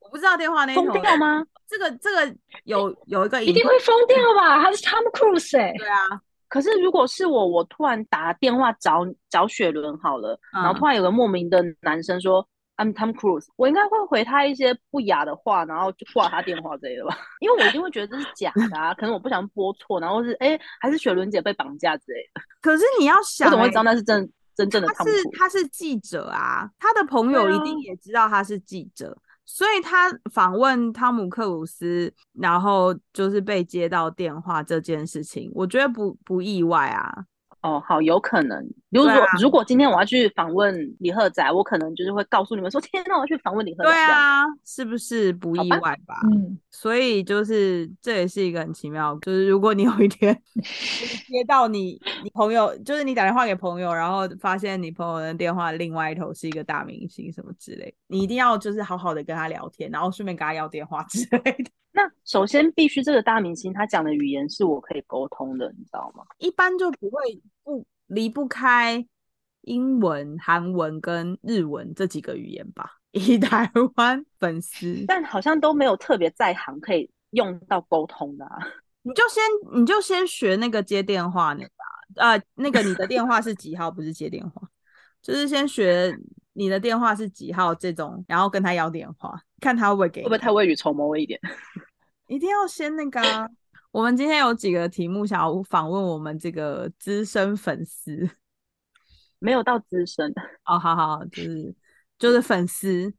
我不知道电话那头疯掉吗？这个这个有有一个一定会疯掉吧？他是 Tom Cruise 哎，对啊。可是如果是我，我突然打电话找找雪伦好了，然后突然有个莫名的男生说 I'm Tom Cruise，我应该会回他一些不雅的话，然后就挂他电话之类的吧？因为我一定会觉得这是假的啊，可能我不想拨错，然后是哎还是雪伦姐被绑架之类的。可是你要想，我怎么会知道那是真真正的？他是他是记者啊，他的朋友一定也知道他是记者。所以他访问汤姆克鲁斯，然后就是被接到电话这件事情，我觉得不不意外啊。哦，好，有可能。如果如果今天我要去访问李赫仔，我可能就是会告诉你们说，天，那我要去访问李赫仔。对啊，是不是不意外吧？嗯，所以就是这也是一个很奇妙，就是如果你有一天 接到你你朋友，就是你打电话给朋友，然后发现你朋友的电话另外一头是一个大明星什么之类，你一定要就是好好的跟他聊天，然后顺便跟他要电话之类的。那首先必须这个大明星他讲的语言是我可以沟通的，你知道吗？一般就不会不离不开英文、韩文跟日文这几个语言吧。以台湾粉丝，但好像都没有特别在行可以用到沟通的。你就先你就先学那个接电话那个，呃，那个你的电话是几号？不是接电话，就是先学你的电话是几号这种，然后跟他要电话，看他会不会给，会不会太未雨绸缪了一点？一定要先那个。我们今天有几个题目想要访问我们这个资深粉丝，没有到资深哦，好好，就是就是粉丝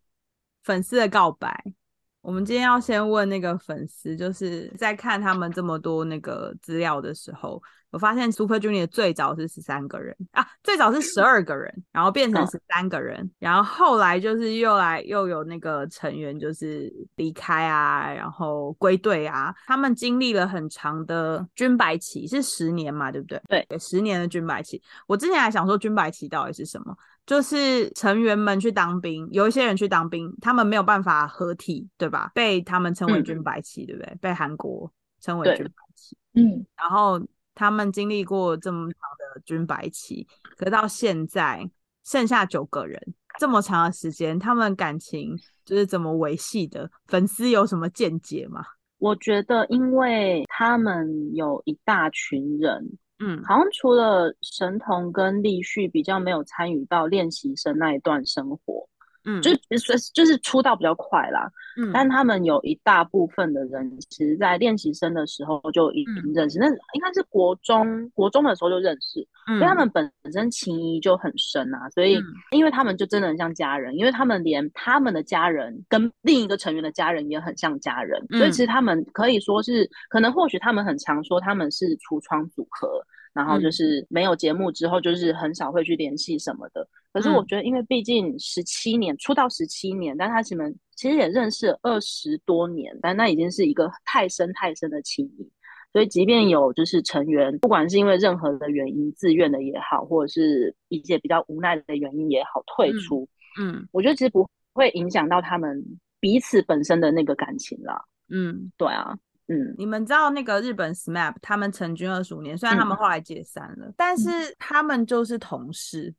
粉丝的告白。我们今天要先问那个粉丝，就是在看他们这么多那个资料的时候。我发现 Super Junior 最早是十三个人啊，最早是十二个人，然后变成十三个人，然后后来就是又来又有那个成员就是离开啊，然后归队啊，他们经历了很长的军白旗，是十年嘛，对不对？对，十年的军白旗。我之前还想说军白旗到底是什么，就是成员们去当兵，有一些人去当兵，他们没有办法合体，对吧？被他们称为军白期，对不对？被韩国称为军白旗，嗯，然后。他们经历过这么长的军白旗，可到现在剩下九个人，这么长的时间，他们感情就是怎么维系的？粉丝有什么见解吗？我觉得，因为他们有一大群人，嗯，好像除了神童跟立旭比较没有参与到练习生那一段生活，嗯，就是就是出道比较快啦。嗯，但他们有一大部分的人，其实在练习生的时候就已经认识，那应该是国中国中的时候就认识，因为他们本身情谊就很深啊。所以，因为他们就真的很像家人，因为他们连他们的家人跟另一个成员的家人也很像家人，所以其实他们可以说是，可能或许他们很常说他们是橱窗组合。然后就是没有节目之后，就是很少会去联系什么的。可是我觉得，因为毕竟十七年出道十七年，但他们其实也认识二十多年，但那已经是一个太深太深的情谊。所以，即便有就是成员，不管是因为任何的原因自愿的也好，或者是一些比较无奈的原因也好退出，嗯，我觉得其实不会影响到他们彼此本身的那个感情啦。嗯，对啊。嗯，你们知道那个日本 SMAP 他们成军二十五年，虽然他们后来解散了，但是他们就是同事。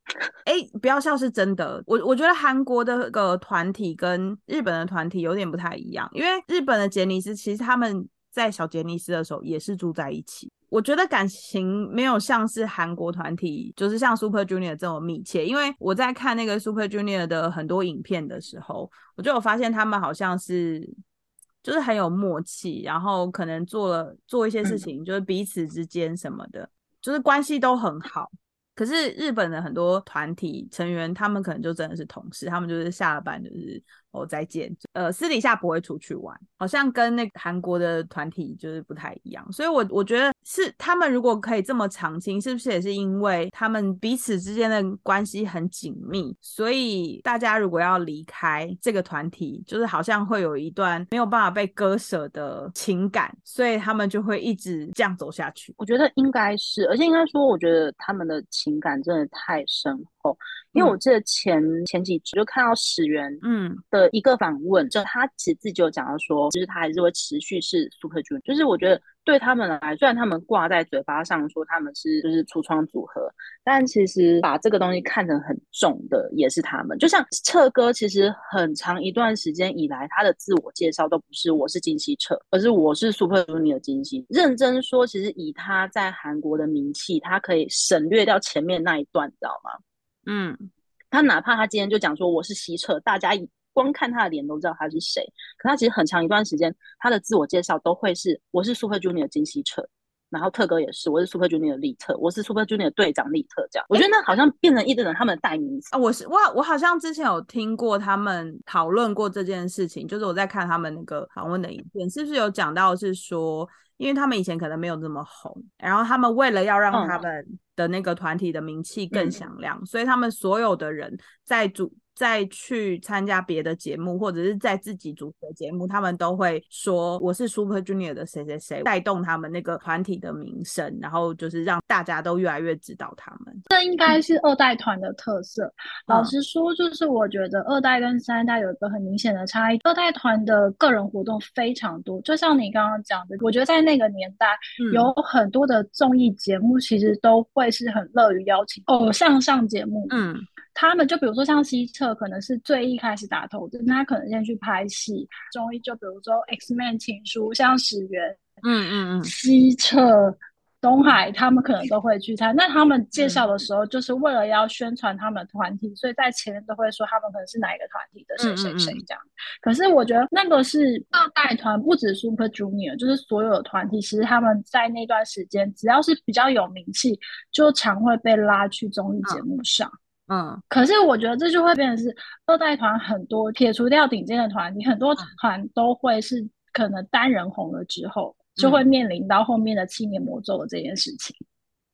哎，不要笑，是真的。我我觉得韩国的个团体跟日本的团体有点不太一样，因为日本的杰尼斯其实他们在小杰尼斯的时候也是住在一起。我觉得感情没有像是韩国团体，就是像 Super Junior 这么密切。因为我在看那个 Super Junior 的很多影片的时候，我就有发现他们好像是。就是很有默契，然后可能做了做一些事情，就是彼此之间什么的，就是关系都很好。可是日本的很多团体成员，他们可能就真的是同事，他们就是下了班就是。哦，再见。呃，私底下不会出去玩，好像跟那个韩国的团体就是不太一样。所以，我我觉得是他们如果可以这么长青，是不是也是因为他们彼此之间的关系很紧密？所以，大家如果要离开这个团体，就是好像会有一段没有办法被割舍的情感，所以他们就会一直这样走下去。我觉得应该是，而且应该说，我觉得他们的情感真的太深厚。因为我记得前前几集就看到史源嗯的一个访问，就他其实自己就讲到说，就是他还是会持续是 Super Junior，就是我觉得对他们来，虽然他们挂在嘴巴上说他们是就是橱窗组合，但其实把这个东西看得很重的也是他们。就像彻哥，其实很长一段时间以来，他的自我介绍都不是我是金希澈，而是我是 Super Junior 的金希。认真说，其实以他在韩国的名气，他可以省略掉前面那一段，你知道吗？嗯，他哪怕他今天就讲说我是西澈，大家光看他的脸都知道他是谁。可他其实很长一段时间，他的自我介绍都会是我是 Super Junior 金希澈，然后特哥也是我是 Super Junior 利特，我是 Super Junior 队长利特这样。我觉得那好像变成一堆人他们的代名词啊。我是我我好像之前有听过他们讨论过这件事情，就是我在看他们那个访问的影片，是不是有讲到是说，因为他们以前可能没有那么红，然后他们为了要让他们。的那个团体的名气更响亮，所以他们所有的人在主。再去参加别的节目，或者是在自己主持的节目，他们都会说我是 Super Junior 的谁谁谁，带动他们那个团体的名声，然后就是让大家都越来越知道他们。这应该是二代团的特色。老实说，就是我觉得二代跟三代有一个很明显的差异。二代团的个人活动非常多，就像你刚刚讲的，我觉得在那个年代有很多的综艺节目，其实都会是很乐于邀请偶像上节目。嗯。他们就比如说像西澈，可能是最一开始打头阵，他可能先去拍戏。综艺就比如说《X Man 情书》，像始源，嗯嗯嗯，西澈、东海，他们可能都会去参。那他们介绍的时候，就是为了要宣传他们的团体，所以在前面都会说他们可能是哪一个团体的谁谁谁这样。可是我觉得那个是二代团，不止 Super Junior，就是所有的团体，其实他们在那段时间，只要是比较有名气，就常会被拉去综艺节目上。嗯，可是我觉得这就会变成是二代团很多撇除掉顶尖的团体，很多团都会是可能单人红了之后，就会面临到后面的七年魔咒的这件事情。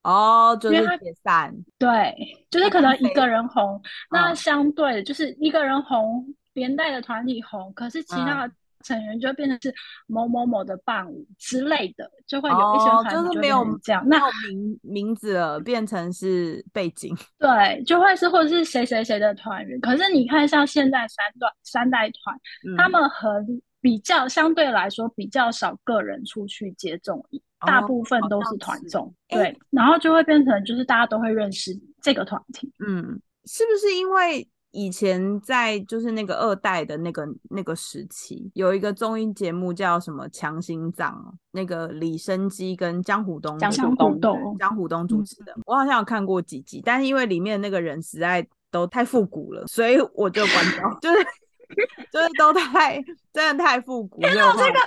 哦，就是解散。对，就是可能一个人红，那相对就是一个人红，连带的团体红，可是其他。成员就变成是某某某的伴舞之类的，就会有一些团就是没有这样，那名名字了，变成是背景，对，就会是或者是谁谁谁的团员。可是你看，像现在三段三代团，他们很比较相对来说比较少个人出去接综艺，大部分都是团综，对，然后就会变成就是大家都会认识这个团体，嗯，是不是因为？以前在就是那个二代的那个那个时期，有一个综艺节目叫什么《强心脏》，那个李生基跟江虎东、江虎东、江虎东主持的。我好像有看过几集，但是因为里面那个人实在。都太复古了，所以我就关掉，就是 就是都太真的太复古。天哪，这个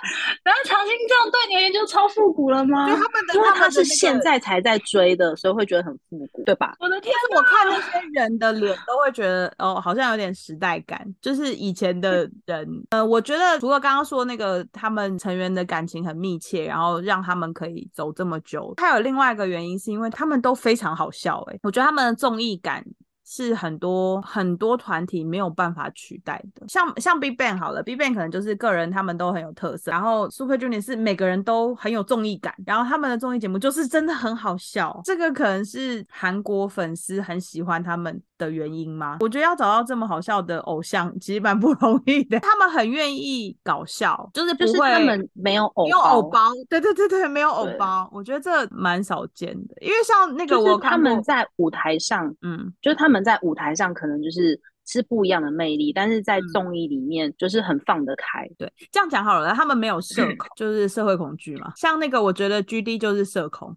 然后长青这样对你而言就超复古了吗？就他们的，因为他是现在才在追的，所以会觉得很复古，对吧？我的天我看那些人的脸，都会觉得哦，好像有点时代感，就是以前的人。呃，我觉得除了刚刚说那个他们成员的感情很密切，然后让他们可以走这么久，还有另外一个原因是因为他们都非常好笑、欸。我觉得他们的综艺感。是很多很多团体没有办法取代的，像像 Big Bang 好了，Big Bang 可能就是个人他们都很有特色，然后 Super Junior 是每个人都很有综艺感，然后他们的综艺节目就是真的很好笑，这个可能是韩国粉丝很喜欢他们的原因吗？我觉得要找到这么好笑的偶像其实蛮不容易的，他们很愿意搞笑，就是不会就是他们没有偶没有偶包，对对对对，没有偶包，我觉得这蛮少见的，因为像那个就是他我看过们在舞台上，嗯。就是他们在舞台上可能就是是不一样的魅力，但是在嗯综艺里面就是很放得开。对，这样讲好了，他们没有社恐，就是社会恐惧嘛。像那个，我觉得 G D 就是社恐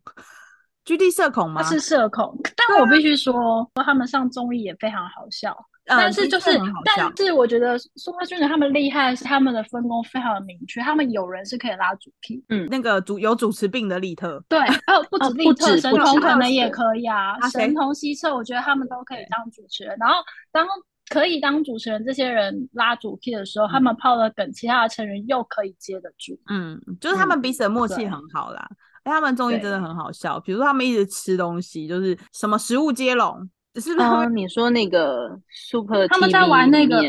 ，G D 社恐吗？他是社恐，但我必须说，他们上综艺也非常好笑。嗯但是就是但是我觉得 Super Junior 他们厉害的是他们的分工非常的明确，他们有人是可以拉主 key，那个主有主持病的利特，对，还有不止利特，神童可能也可以啊神童西澈，我觉得他们都可以当主持人。然后当可以当主持人，这些人拉主 key 的时候，他们抛了梗，其他的成员又可以接得住。嗯，就是他们嗯彼此的默契很好啦。哎，他们综艺真的很好笑，比如说他们一直吃东西，就是什么食物接龙，是不是他们嗯，你说那个 Super 他们在玩那个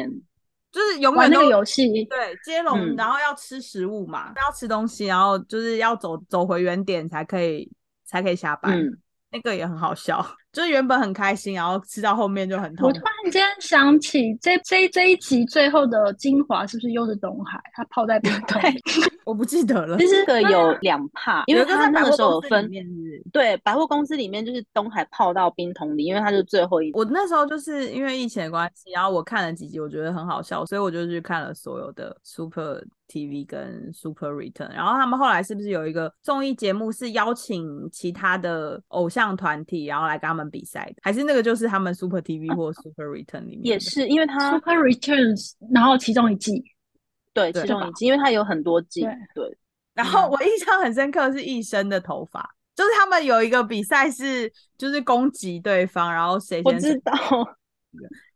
就是永玩那远都个游戏，对接龙，嗯然后要吃食物嘛，要吃东西，然后就是要走走回原点才可以才可以下班。嗯，那个也很好笑，就是原本很开心，然后吃到后面就很痛苦我突。然间想起这这这一集最后的精华是不是又是东海？他泡在冰 桶里，我不记得了其，实这个有两怕，因为他那个时候有分。对，百货公司里面就是东海泡到冰桶里，因为他是最后一我那时候就是因为疫情的关系，然后我看了几集，我觉得很好笑，所以我就去看了所有的 Super TV 跟 Super Return。然后他们后来是不是有一个综艺节目是邀请其他的偶像团体，然后来跟他们比赛的？还是那个就是他们 Super TV 或 Super Return 里面？也是，因为他 Super Returns，然后其中一季，对其中一季，因为他有很多季，对对，然后我印象很深刻是一生的头发，就是他们有一个比赛是就是攻击对方，然后谁我先知道，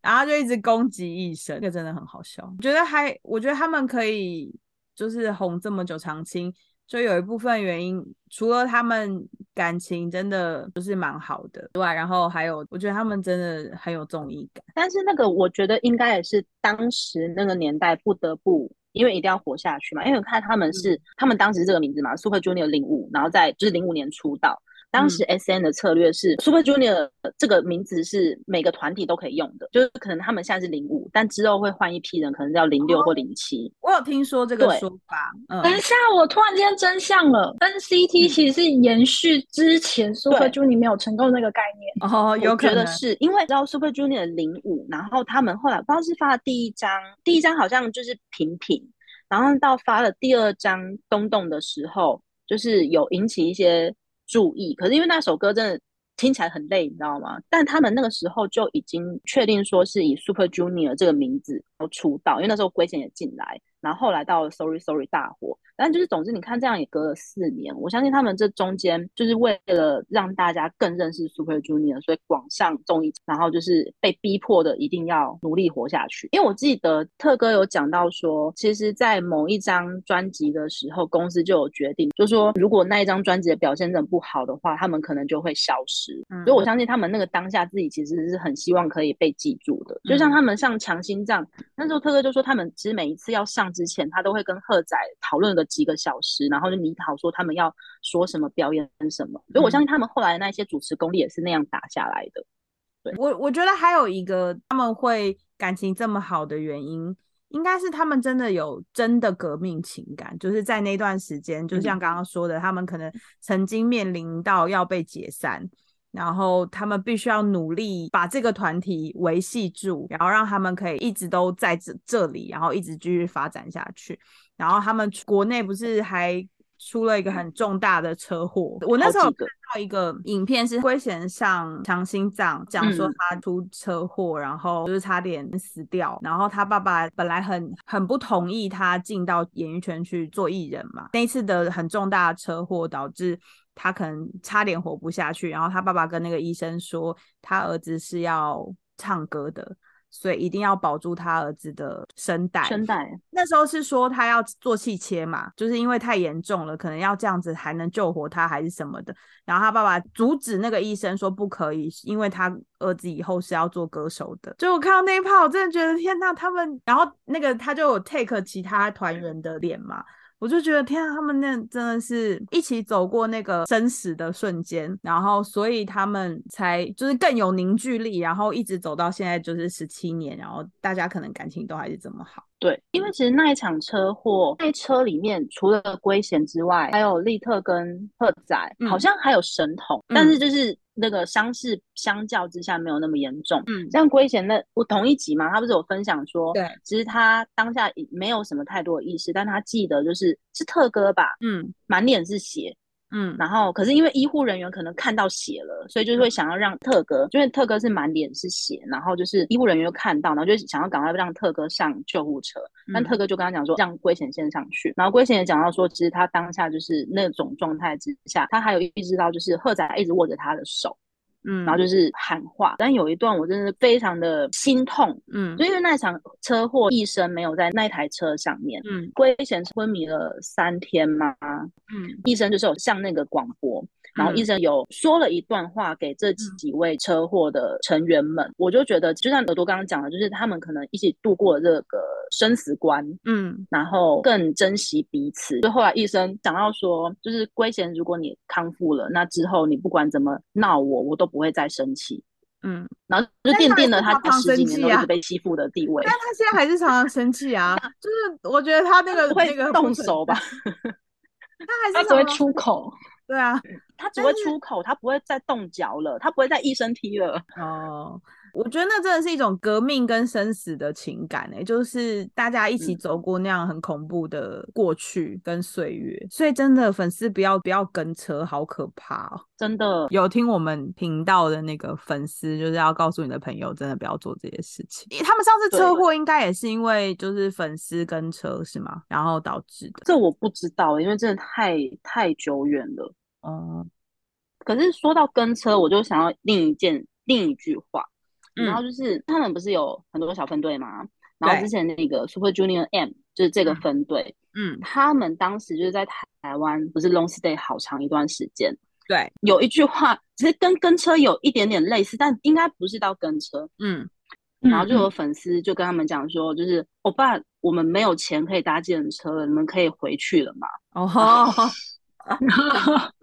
然后就一直攻击医生，这个真的很好笑。我觉得还，我觉得他们可以就是红这么久长青，就有一部分原因，除了他们感情真的就是蛮好的，之外，然后还有我觉得他们真的很有综艺感。但是那个我觉得应该也是当时那个年代不得不，因为一定要活下去嘛。因为我看他们是、他们当时这个名字嘛，Super Junior 零五，然后在就是零五年出道。当时 S N 的策略是、Super Junior 这个名字是每个团体都可以用的，就是可能他们现在是零五，但之后会换一批人，可能叫零六或零七。我有听说这个对说法，嗯，等一下，我突然间真相了，NCT 其实是延续之前 Super Junior 没有成功那个概念。哦，有我可能是因为知道 Super Junior 零五，然后他们后来不知道是发了第一张，第一张好像就是平平，然后到发了第二张东东的时候，就是有引起一些注意。可是因为那首歌真的听起来很累，你知道吗？但他们那个时候就已经确定说是以 Super Junior 这个名字要出道，因为那时候圭贤也进来，然后后来到了 Sorry Sorry 大火。但就是总之，你看这样也隔了四年，我相信他们这中间就是为了让大家更认识 Super Junior，所以广上综艺，然后就是被逼迫的一定要努力活下去。因为我记得特哥有讲到说，其实，在某一张专辑的时候，公司就有决定，就说如果那一张专辑的表现真的不好的话，他们可能就会消失。嗯所以我相信他们那个当下自己其实是很希望可以被记住的。就像他们上强心脏，那时候特哥就说，他们其实每一次要上之前，他都会跟赫仔讨论个几个小时，然后就拟好说他们要说什么、表演什么。所以我相信他们后来的那些主持功力也是那样打下来的。对我我觉得还有一个他们会感情这么好的原因，应该是他们真的有真的革命情感，就是在那段时间，就像刚刚说的，他们可能曾经面临到要被解散。然后他们必须要努力把这个团体维系住，然后让他们可以一直都在这这里，然后一直继续发展下去。然后他们国内不是还出了一个很重大的车祸。我那时候看到一个影片，是龟贤上强心脏，讲说他出车祸，然后就是差点死掉。然后他爸爸本来很很不同意他进到演艺圈去做艺人嘛。那一次的很重大的车祸导致他可能差点活不下去。然后他爸爸跟那个医生说，他儿子是要唱歌的。所以一定要保住他儿子的声带。声带那时候是说他要做气切嘛，就是因为太严重了，可能要这样子还能救活他还是什么的。然后他爸爸阻止那个医生说不可以，因为他儿子以后是要做歌手的。就我看到那一炮，我真的觉得天呐，他们然后那个他就有 take 其他团员的脸嘛。我就觉得天啊，他们那真的是一起走过那个生死的瞬间，然后所以他们才就是更有凝聚力，然后一直走到现在就是十七年，然后大家可能感情都还是这么好。对，因为其实那一场车祸，在车里面除了龟贤之外，还有利特跟赫仔，好像还有神童，但是就是。那个伤势相较之下没有那么严重，嗯，像龟贤那我同一集嘛，他不是有分享说，对，其实他当下没有什么太多的意识，但他记得就是是特哥吧，嗯，满脸是血。嗯，然后可是因为医护人员可能看到血了，所以就是会想要让特哥，因为特哥是满脸是血，然后就是医护人员又看到，然后就想要赶快让特哥上救护车。但特哥就跟他讲说，让龟贤先上去。然后龟贤也讲到说，其实他当下就是那种状态之下，他还有意识到就是赫仔一直握着他的手。嗯，然后就是喊话，但有一段我真的是非常的心痛，嗯，就因为那场车祸，医生没有在那台车上面，嗯，龟贤昏迷了三天嘛，嗯，医生就是有向那个广播。然后医生有说了一段话给这几位车祸的成员们，我就觉得，就像耳朵刚刚讲的，就是他们可能一起度过这个生死关，嗯，然后更珍惜彼此。就后来医生讲到说，就是龟贤，如果你康复了，那之后你不管怎么闹我，我都不会再生气，嗯，然后就奠定了他十几年都一直被欺负的地位。但他现在还是常常生气啊，就是我觉得他那个那个动手吧，他还是只会出口。对啊，他只会出口，他不会再动脚了，他不会再一声踢了。哦，我觉得那真的是一种革命跟生死的情感诶，就是大家一起走过那样很恐怖的过去跟岁月，所以真的粉丝不要不要跟车，好可怕哦！真的有听我们频道的那个粉丝，就是要告诉你的朋友，真的不要做这些事情。他们上次车祸应该也是因为就是粉丝跟车是吗？然后导致的？这我不知道，因为真的太太久远了。嗯，可是说到跟车，我就想要另一件另一句话，然后就是他们不是有很多小分队吗？然后之前那个 Super Junior M 就是这个分队，嗯，他们当时就是在台湾不是 Long Stay 好长一段时间。对，有一句话其实跟跟车有一点点类似，但应该不是到跟车。嗯，然后就有粉丝就跟他们讲说，就是欧巴，我们没有钱可以搭计程车了，你们可以回去了嘛？哦。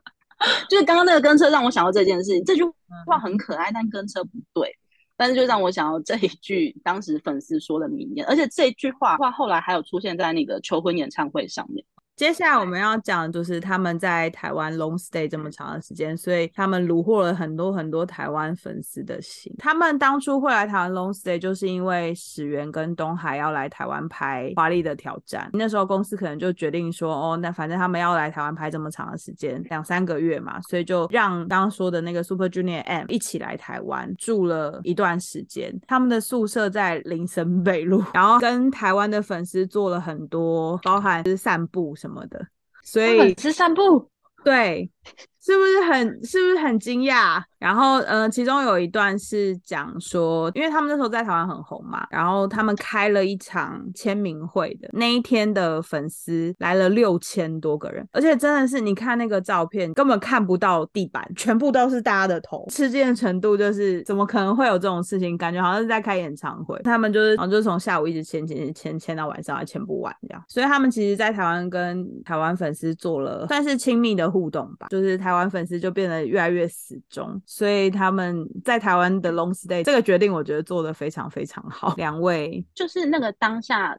就是刚刚那个跟车让我想到这件事情，这句话很可爱，但跟车不对，但是就让我想到这一句当时粉丝说的名言，而且这一句话话后来还有出现在那个求婚演唱会上面。接下来我们要讲的就是他们在台湾 long stay 这么长的时间，所以他们虏获了很多很多台湾粉丝的心。他们当初会来台湾 long stay，就是因为始源跟东海要来台湾拍《华丽的挑战》。那时候公司可能就决定说，哦，那反正他们要来台湾拍这么长的时间，两三个月嘛，所以就让刚刚说的那个 Super Junior M 一起来台湾住了一段时间。他们的宿舍在林森北路，然后跟台湾的粉丝做了很多，包含是散步。什么的，所以是散步，对，是不是很是不是很惊讶？然后，嗯，其中有一段是讲说，因为他们那时候在台湾很红嘛，然后他们开了一场签名会的那一天的粉丝来了六千多个人，而且真的是你看那个照片，根本看不到地板，全部都是大家的头，吃惊的程度就是怎么可能会有这种事情？感觉好像是在开演唱会，他们就是好像就是从下午一直签签签签到晚上还签不完这样，所以他们其实，在台湾跟台湾粉丝做了算是亲密的互动吧，就是台湾粉丝就变得越来越死忠。所以他们在台湾的 long stay 这个决定，我觉得做的非常非常好。两位 就是那个当下，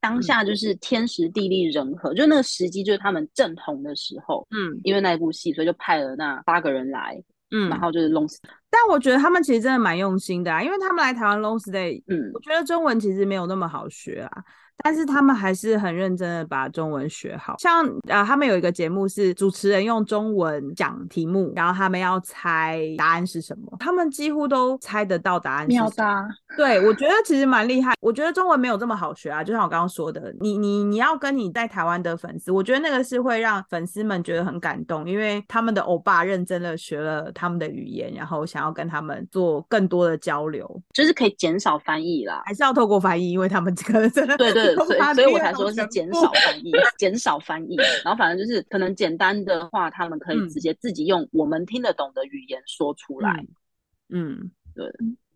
当下就是天时地利人和，就那个时机就是他们正红的时候。嗯，因为那一部戏，所以就派了那八个人来。嗯，然后就是 long，但我觉得他们其实真的蛮用心的啊，因为他们来台湾 long stay，嗯我觉得中文其实没有那么好学啊。但是他们还是很认真的把中文学好，像呃，他们有一个节目是主持人用中文讲题目，然后他们要猜答案是什么，他们几乎都猜得到答案是什么。秒答，对，我觉得其实蛮厉害。我觉得中文没有这么好学啊，就像我刚刚说的，你你你要跟你在台湾的粉丝，我觉得那个是会让粉丝们觉得很感动，因为他们的欧巴认真的学了他们的语言，然后想要跟他们做更多的交流，就是可以减少翻译啦。还是要透过翻译，因为他们可能真的对对，所以所以我才说是减少 翻译，减少翻译。然后反正就是可能简单的话，他们可以嗯直接自己用我们听得懂的语言说出来。嗯，嗯对，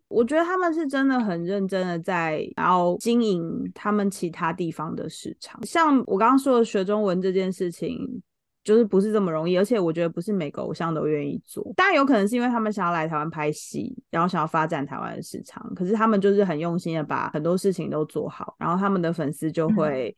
我觉得他们是真的很认真的在然后经营他们其他地方的市场，像我刚刚说的学中文这件事情。就是不是这么容易，而且我觉得不是每个偶像都愿意做。当然有可能是因为他们想要来台湾拍戏，然后想要发展台湾的市场。可是他们就是很用心的把很多事情都做好，然后他们的粉丝就会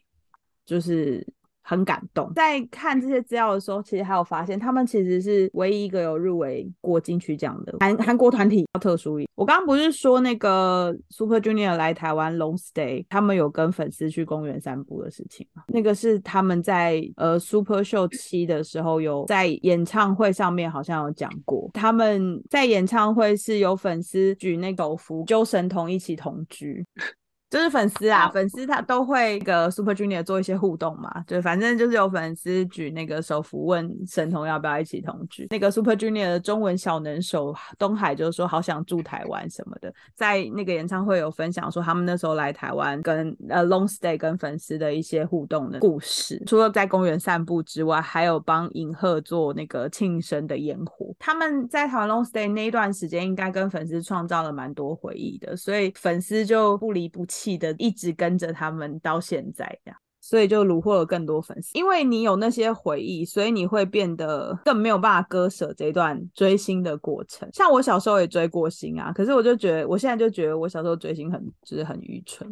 就是很感动。在看这些资料的时候，其实还有发现，他们其实是唯一一个有入围过金曲奖的韩韩国团体，要特殊一点。我刚刚不是说那个 Super Junior 来台湾 long stay，他们有跟粉丝去公园散步的事情吗？那个是他们在呃 Super Show 七的时候有在演唱会上面好像有讲过，他们在演唱会是有粉丝举那个福揪神童一起同居。就是粉丝啊，粉丝他都会跟 Super Junior 做一些互动嘛，就反正就是有粉丝举那个手幅问神童要不要一起同居。那个 Super Junior 的中文小能手东海就是说好想住台湾什么的，在那个演唱会有分享说他们那时候来台湾跟呃 long stay 跟粉丝的一些互动的故事。除了在公园散步之外，还有帮银赫做那个庆生的烟火。他们在台湾 long stay 那一段时间，应该跟粉丝创造了蛮多回忆的，所以粉丝就不离不弃的一直跟着他们到现在这样。所以就虏获了更多粉丝，因为你有那些回忆，所以你会变得更没有办法割舍这段追星的过程。像我小时候也追过星啊，可是我就觉得，我现在就觉得我小时候追星很就是很愚蠢。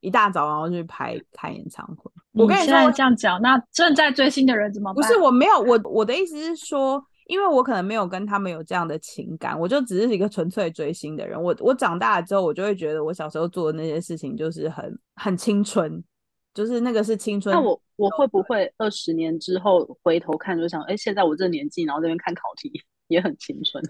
一大早然后去拍看演唱会，我跟你说，现在这样讲，那正在追星的人怎么办？不是我没有我我的意思是说，因为我可能没有跟他们有这样的情感，我就只是一个纯粹追星的人。我我长大了之后，我就会觉得我小时候做的那些事情就是很很青春，就是那个是青春。那我我会不会二十年之后回头看，就想，哎，现在我这年纪，然后这边看考题 也很青春。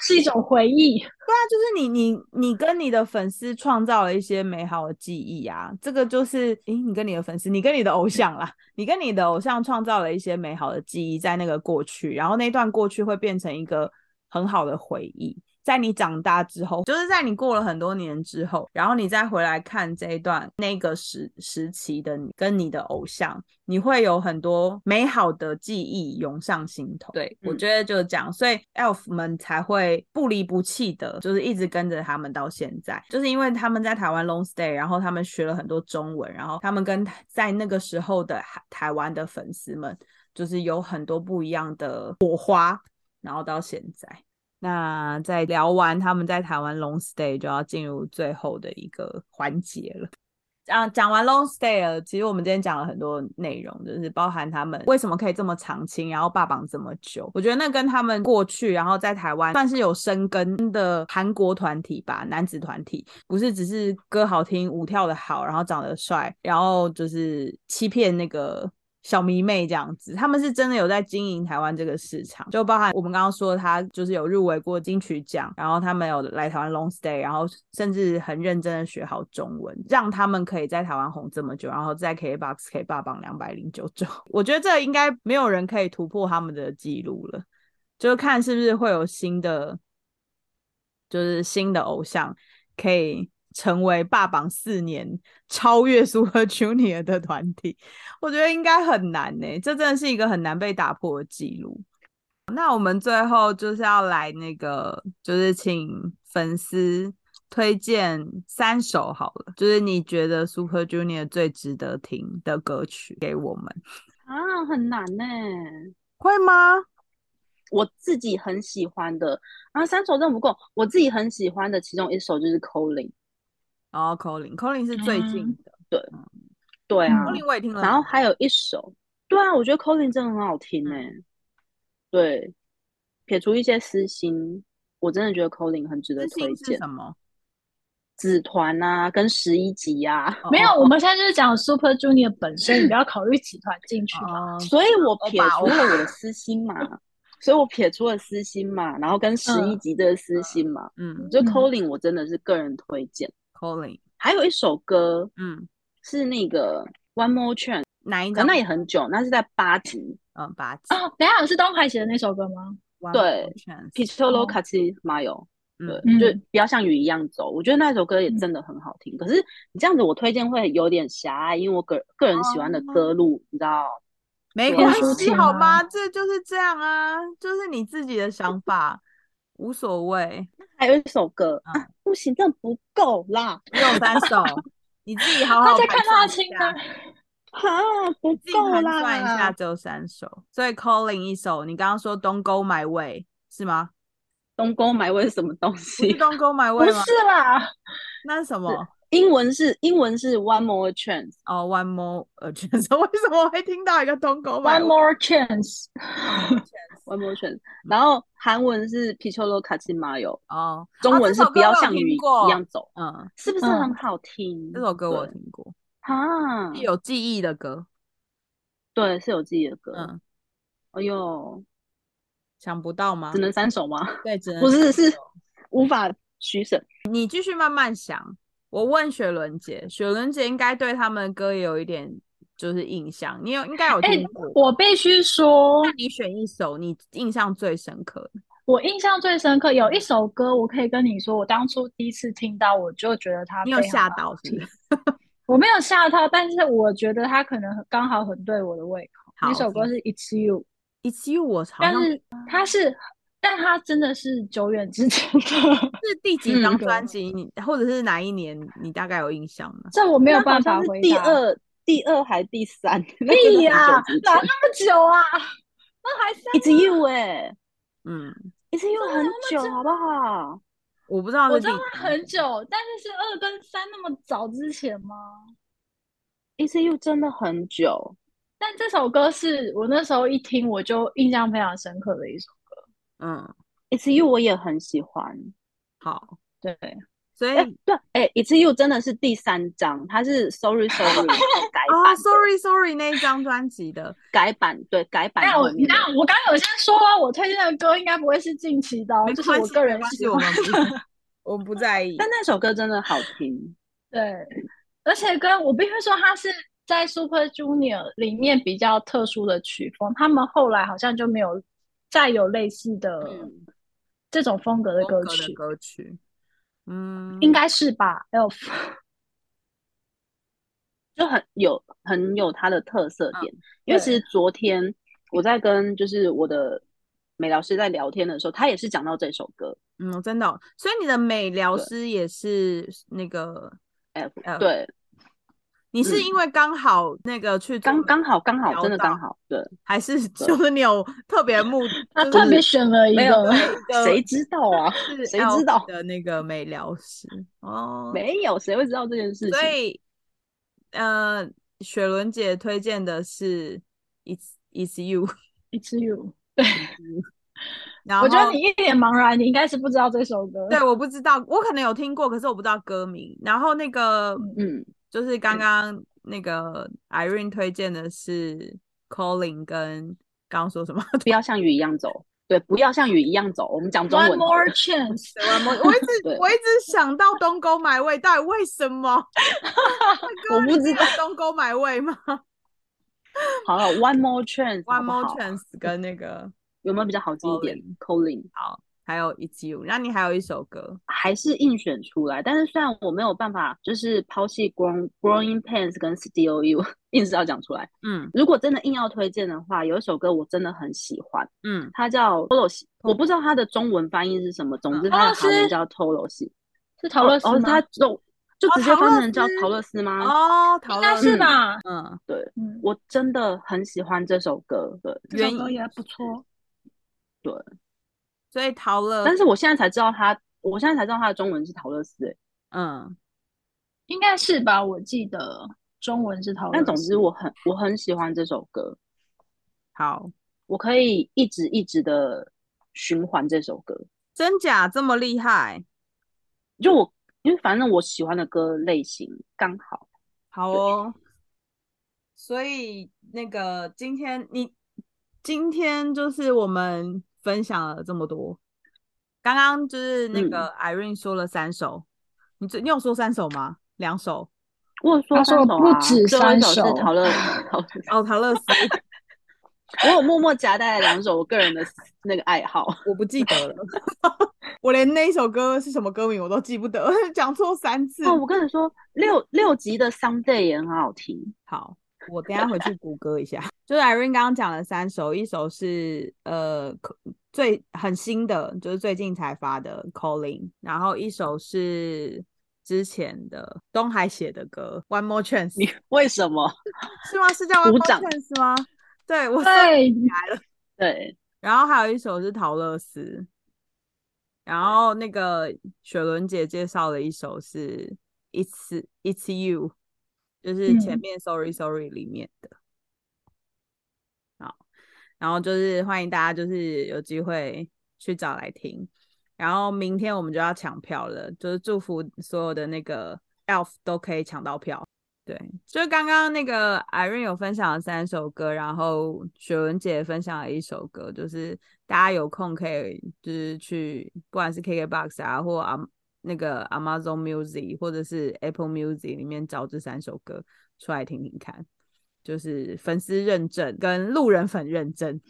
是一种回忆。对啊，就是你你你跟你的粉丝创造了一些美好的记忆啊，这个就是，诶，你跟你的粉丝，你跟你的偶像啦，你跟你的偶像创造了一些美好的记忆在那个过去，然后那段过去会变成一个很好的回忆。在你长大之后，就是在你过了很多年之后，然后你再回来看这一段那个时时期的你跟你的偶像，你会有很多美好的记忆涌上心头。对、我嗯觉得就是这样，所以 elf 们才会不离不弃的，就是一直跟着他们到现在，就是因为他们在台湾 long stay，然后他们学了很多中文，然后他们跟在那个时候的台台湾的粉丝们，就是有很多不一样的火花，然后到现在。那在聊完他们在台湾 long stay，就要进入最后的一个环节了。啊，讲完 long stay 了，其实我们今天讲了很多内容，就是包含他们为什么可以这么长青，然后霸榜这么久。我觉得那跟他们过去，然后在台湾算是有生根的韩国团体吧，男子团体，不是只是歌好听、舞跳的好，然后长得帅，然后就是欺骗那个小迷妹这样子，他们是真的有在经营台湾这个市场，就包含我们刚刚说他就是有入围过金曲奖，然后他们有来台湾 long stay，然后甚至很认真的学好中文，让他们可以在台湾红这么久，然后在 KBox 可以霸榜两百零九周，我觉得这应该没有人可以突破他们的记录了，就看是不是会有新的，就是新的偶像可以。成为霸榜四年、超越 Super Junior 的团体，我觉得应该很难呢、这真的是一个很难被打破的记录。那我们最后就是要来那个，就是请粉丝推荐三首好了，就是你觉得 Super Junior 最值得听的歌曲给我们，啊，很难呢、会吗？我自己很喜欢的，然后三首真的不够，我自己很喜欢的其中一首就是 Calling，哦、c o l i n c o l i n 是最近嗯的、对啊，c o l i n 我也听了，然后还有一首，对啊，我觉得 Calling 真的很好听呢、对，撇除一些私心，我真的觉得 Colin 很值得推荐。什么？子团啊，跟十一集啊，哦没有，我们 现在就是讲 Super Junior 本身，你不要考虑子团进去所以我撇除了我的私心嘛，所以我撇除了私心嘛，然后跟十一嗯集的私心嘛，嗯所以嗯 Colin 我真的是个人推荐。，Colin，还有一首歌嗯，是那个 One More Chance，哪一个？那也很久，那是在八集嗯，八集。哦，等一下是东海写的那首歌吗？对哦 c a t i Mayo。对，嗯嗯就不要像雨一样走。我觉得那首歌也嗯真的很好听。可是你这样子，我推荐会有点狭隘，因为我个个人喜欢的歌路，你知道，没关系好吗？这就是这样啊，就是你自己的想法，无所谓。还有一首歌、嗯啊，不行，这样不够啦，只有三首，你自己好好盘大家看到清下单，，啊，不够啦算一下，啦。只有三首。所以 Calling 一首，你刚刚说 Don't Go My Way 是吗？东沟买位是什么东西？Don't Go My Way 吗？是啦，那是什么？英文是英文是 One More Chance，哦、o n e More chance，为什么会听到一个 Go My One more chance，One More Chance，然后韩文是 Piccolo c a t i Mayo，哦，中文是不要像雨过一样走，嗯，是不是嗯。很好听？这首歌我听过，哈，有记忆的歌。对，是有记忆的歌。嗯，哎呦，想不到吗？只？能三首吗？对，只能不是，是无法取舍。你继续慢慢想。我问雪伦姐，雪伦姐应该对他们的歌也有一点就是印象，你有应该有哎听过。我必须说那，你选一首你印象最深刻的。我印象最深刻有一首歌，我可以跟你说，我当初第一次听到，我就觉得它你有吓到是不是？我没有吓到，但是我觉得它可能很刚好很对我的胃口。那首歌是《It's You》，It's You，我好像但是它是，但它真的是久远之前的，是第几张嗯专辑？你或者是哪一年？你大概有印象吗？这我没有办法回答。第二、第二还第三？那屁呀、哪那么久啊？那还三 It's you 哎、嗯，It's you 很久好不好？我不知道我知道它很久，但是是二跟三那么早之前吗？It's you 真的很久，但这首歌是我那时候一听我就印象非常深刻的一首歌。嗯，It's you 我也很喜欢。好，对，所以哎、对，哎、i t s you 真的是第三张，它是 Sorry Sorry 改哦版的，Sorry Sorry 那一张专辑的，改版，对改版那我刚刚有先说啊，我推荐的歌应该不会是近期的哦，就是，我个人喜欢的。我们不在意。但那首歌真的好听。对，而且跟我必须说，它是在 Super Junior 里面比较特殊的曲风，他们后来好像就没有再有类似的嗯。这种风格的歌曲。歌曲，嗯，应该是吧？Elf，就很有很有它的特色嗯点。因为其实昨天我在跟就是我的美疗师在聊天的时候，他也是讲到这首歌。嗯，真的哦、所以你的美疗师也是那个 F F 对，你是嗯因为刚好那个去刚刚好刚好真的刚好，对，还是就是你有特别目，就是他特别选了一个，谁知道啊？是谁知道的那个美疗师哦，没有，谁会知道这件事情？所以呃，雪伦姐推荐的是 It's It's You，It's You 对。然后我觉得你一脸茫然，你应该是不知道这首歌。对，我不知道，我可能有听过，可是我不知道歌名。然后那个嗯，就是刚刚那个 Irene 推荐的是 Colin 跟刚刚说什么？不要像雨一样走，对，不要像雨一样走。我们讲中，One 文 more chance。对我我一直我一直想到东沟买位，到底为什么？我不知道。东沟买位吗 好了，One more chance，？One more chance 跟那个有没有比较好记一点？Colin 好，还有 It's You，那你还有一首歌，还是硬选出来，但是虽然我没有办法，就是抛弃 Growing Growing Pains 跟 Still You，硬是要讲出来。嗯如果真的硬要推荐的话，有一首歌我真的很喜欢，嗯，它叫 Tolo 我不知道它的中文翻译是什么，总之嗯它的陶乐斯韩文叫 Tolo 西。是陶乐斯哦，吗？它就就直接翻成叫斯陶乐斯吗？哦，讨应该是吧？嗯，对，嗯，我真的很喜欢这首歌，对原因也不错。对。所以陶乐，但是我现在才知道他，我现在才知道他的中文是陶乐斯、欸，嗯，应该是吧？我记得中文是陶乐斯。但总之我很我很喜欢这首歌，好，我可以一直一直的循环这首歌。真假这么厉害？就我，因为反正我喜欢的歌类型刚好。好哦。所以那个今天你今天就是我们分享了这么多。刚刚就是那个 Irene 说了三首，你你有说三首吗？两首？我说三首啊不止三首，是陶乐哦，陶乐斯。我有默默夹带了两首我个人的那个爱好，我不记得了，我连那一首歌是什么歌名我都记不得，讲错三次。哦，我跟你说，六六集的 Someday 也很好听。好，我等下回去谷歌一下。就是 Irene 刚刚讲了三首，一首是呃最很新的，就是最近才发的 Calling，然后一首是之前的东海写的歌 One More Chance。你为什么？是吗？是叫 One More Chance 吗？对，我对来了。对，然后还有一首是陶乐斯，然后那个雪伦姐介绍了一首是 It's It's You，就是前面 Sorry Sorry 里面的。好，然后就是欢迎大家，就是有机会去找来听。然后明天我们就要抢票了，就是祝福所有的那个 Elf 都可以抢到票。对，就是刚刚那个 Irene 有分享了三首歌，然后雪文姐分享了一首歌，就是大家有空可以就是去，不管是 KKBOX 啊，或啊那个 Amazon Music 或者是 Apple Music 里面找这三首歌出来听听看，就是粉丝认证跟路人粉认证，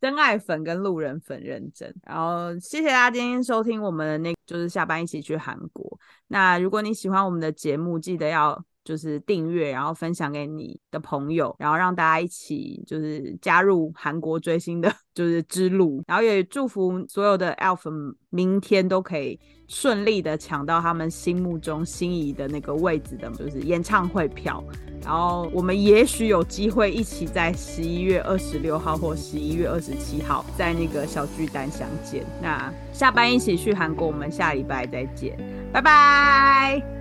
真爱粉跟路人粉认证。然后谢谢大家今天收听我们的那，就是下班一起去韩国。那如果你喜欢我们的节目，记得要。就是订阅，然后分享给你的朋友，然后让大家一起就是加入韩国追星的，就是之路。然后也祝福所有的 Elf 明天都可以顺利的抢到他们心目中心仪的那个位置的，就是演唱会票。然后我们也许有机会一起在十一月二十六号或十一月二十七号在那个小巨蛋相见。那下班一起去韩国，我们下礼拜再见，拜拜。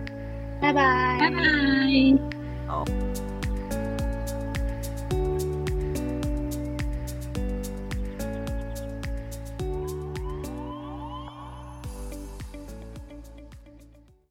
拜拜，拜拜。好。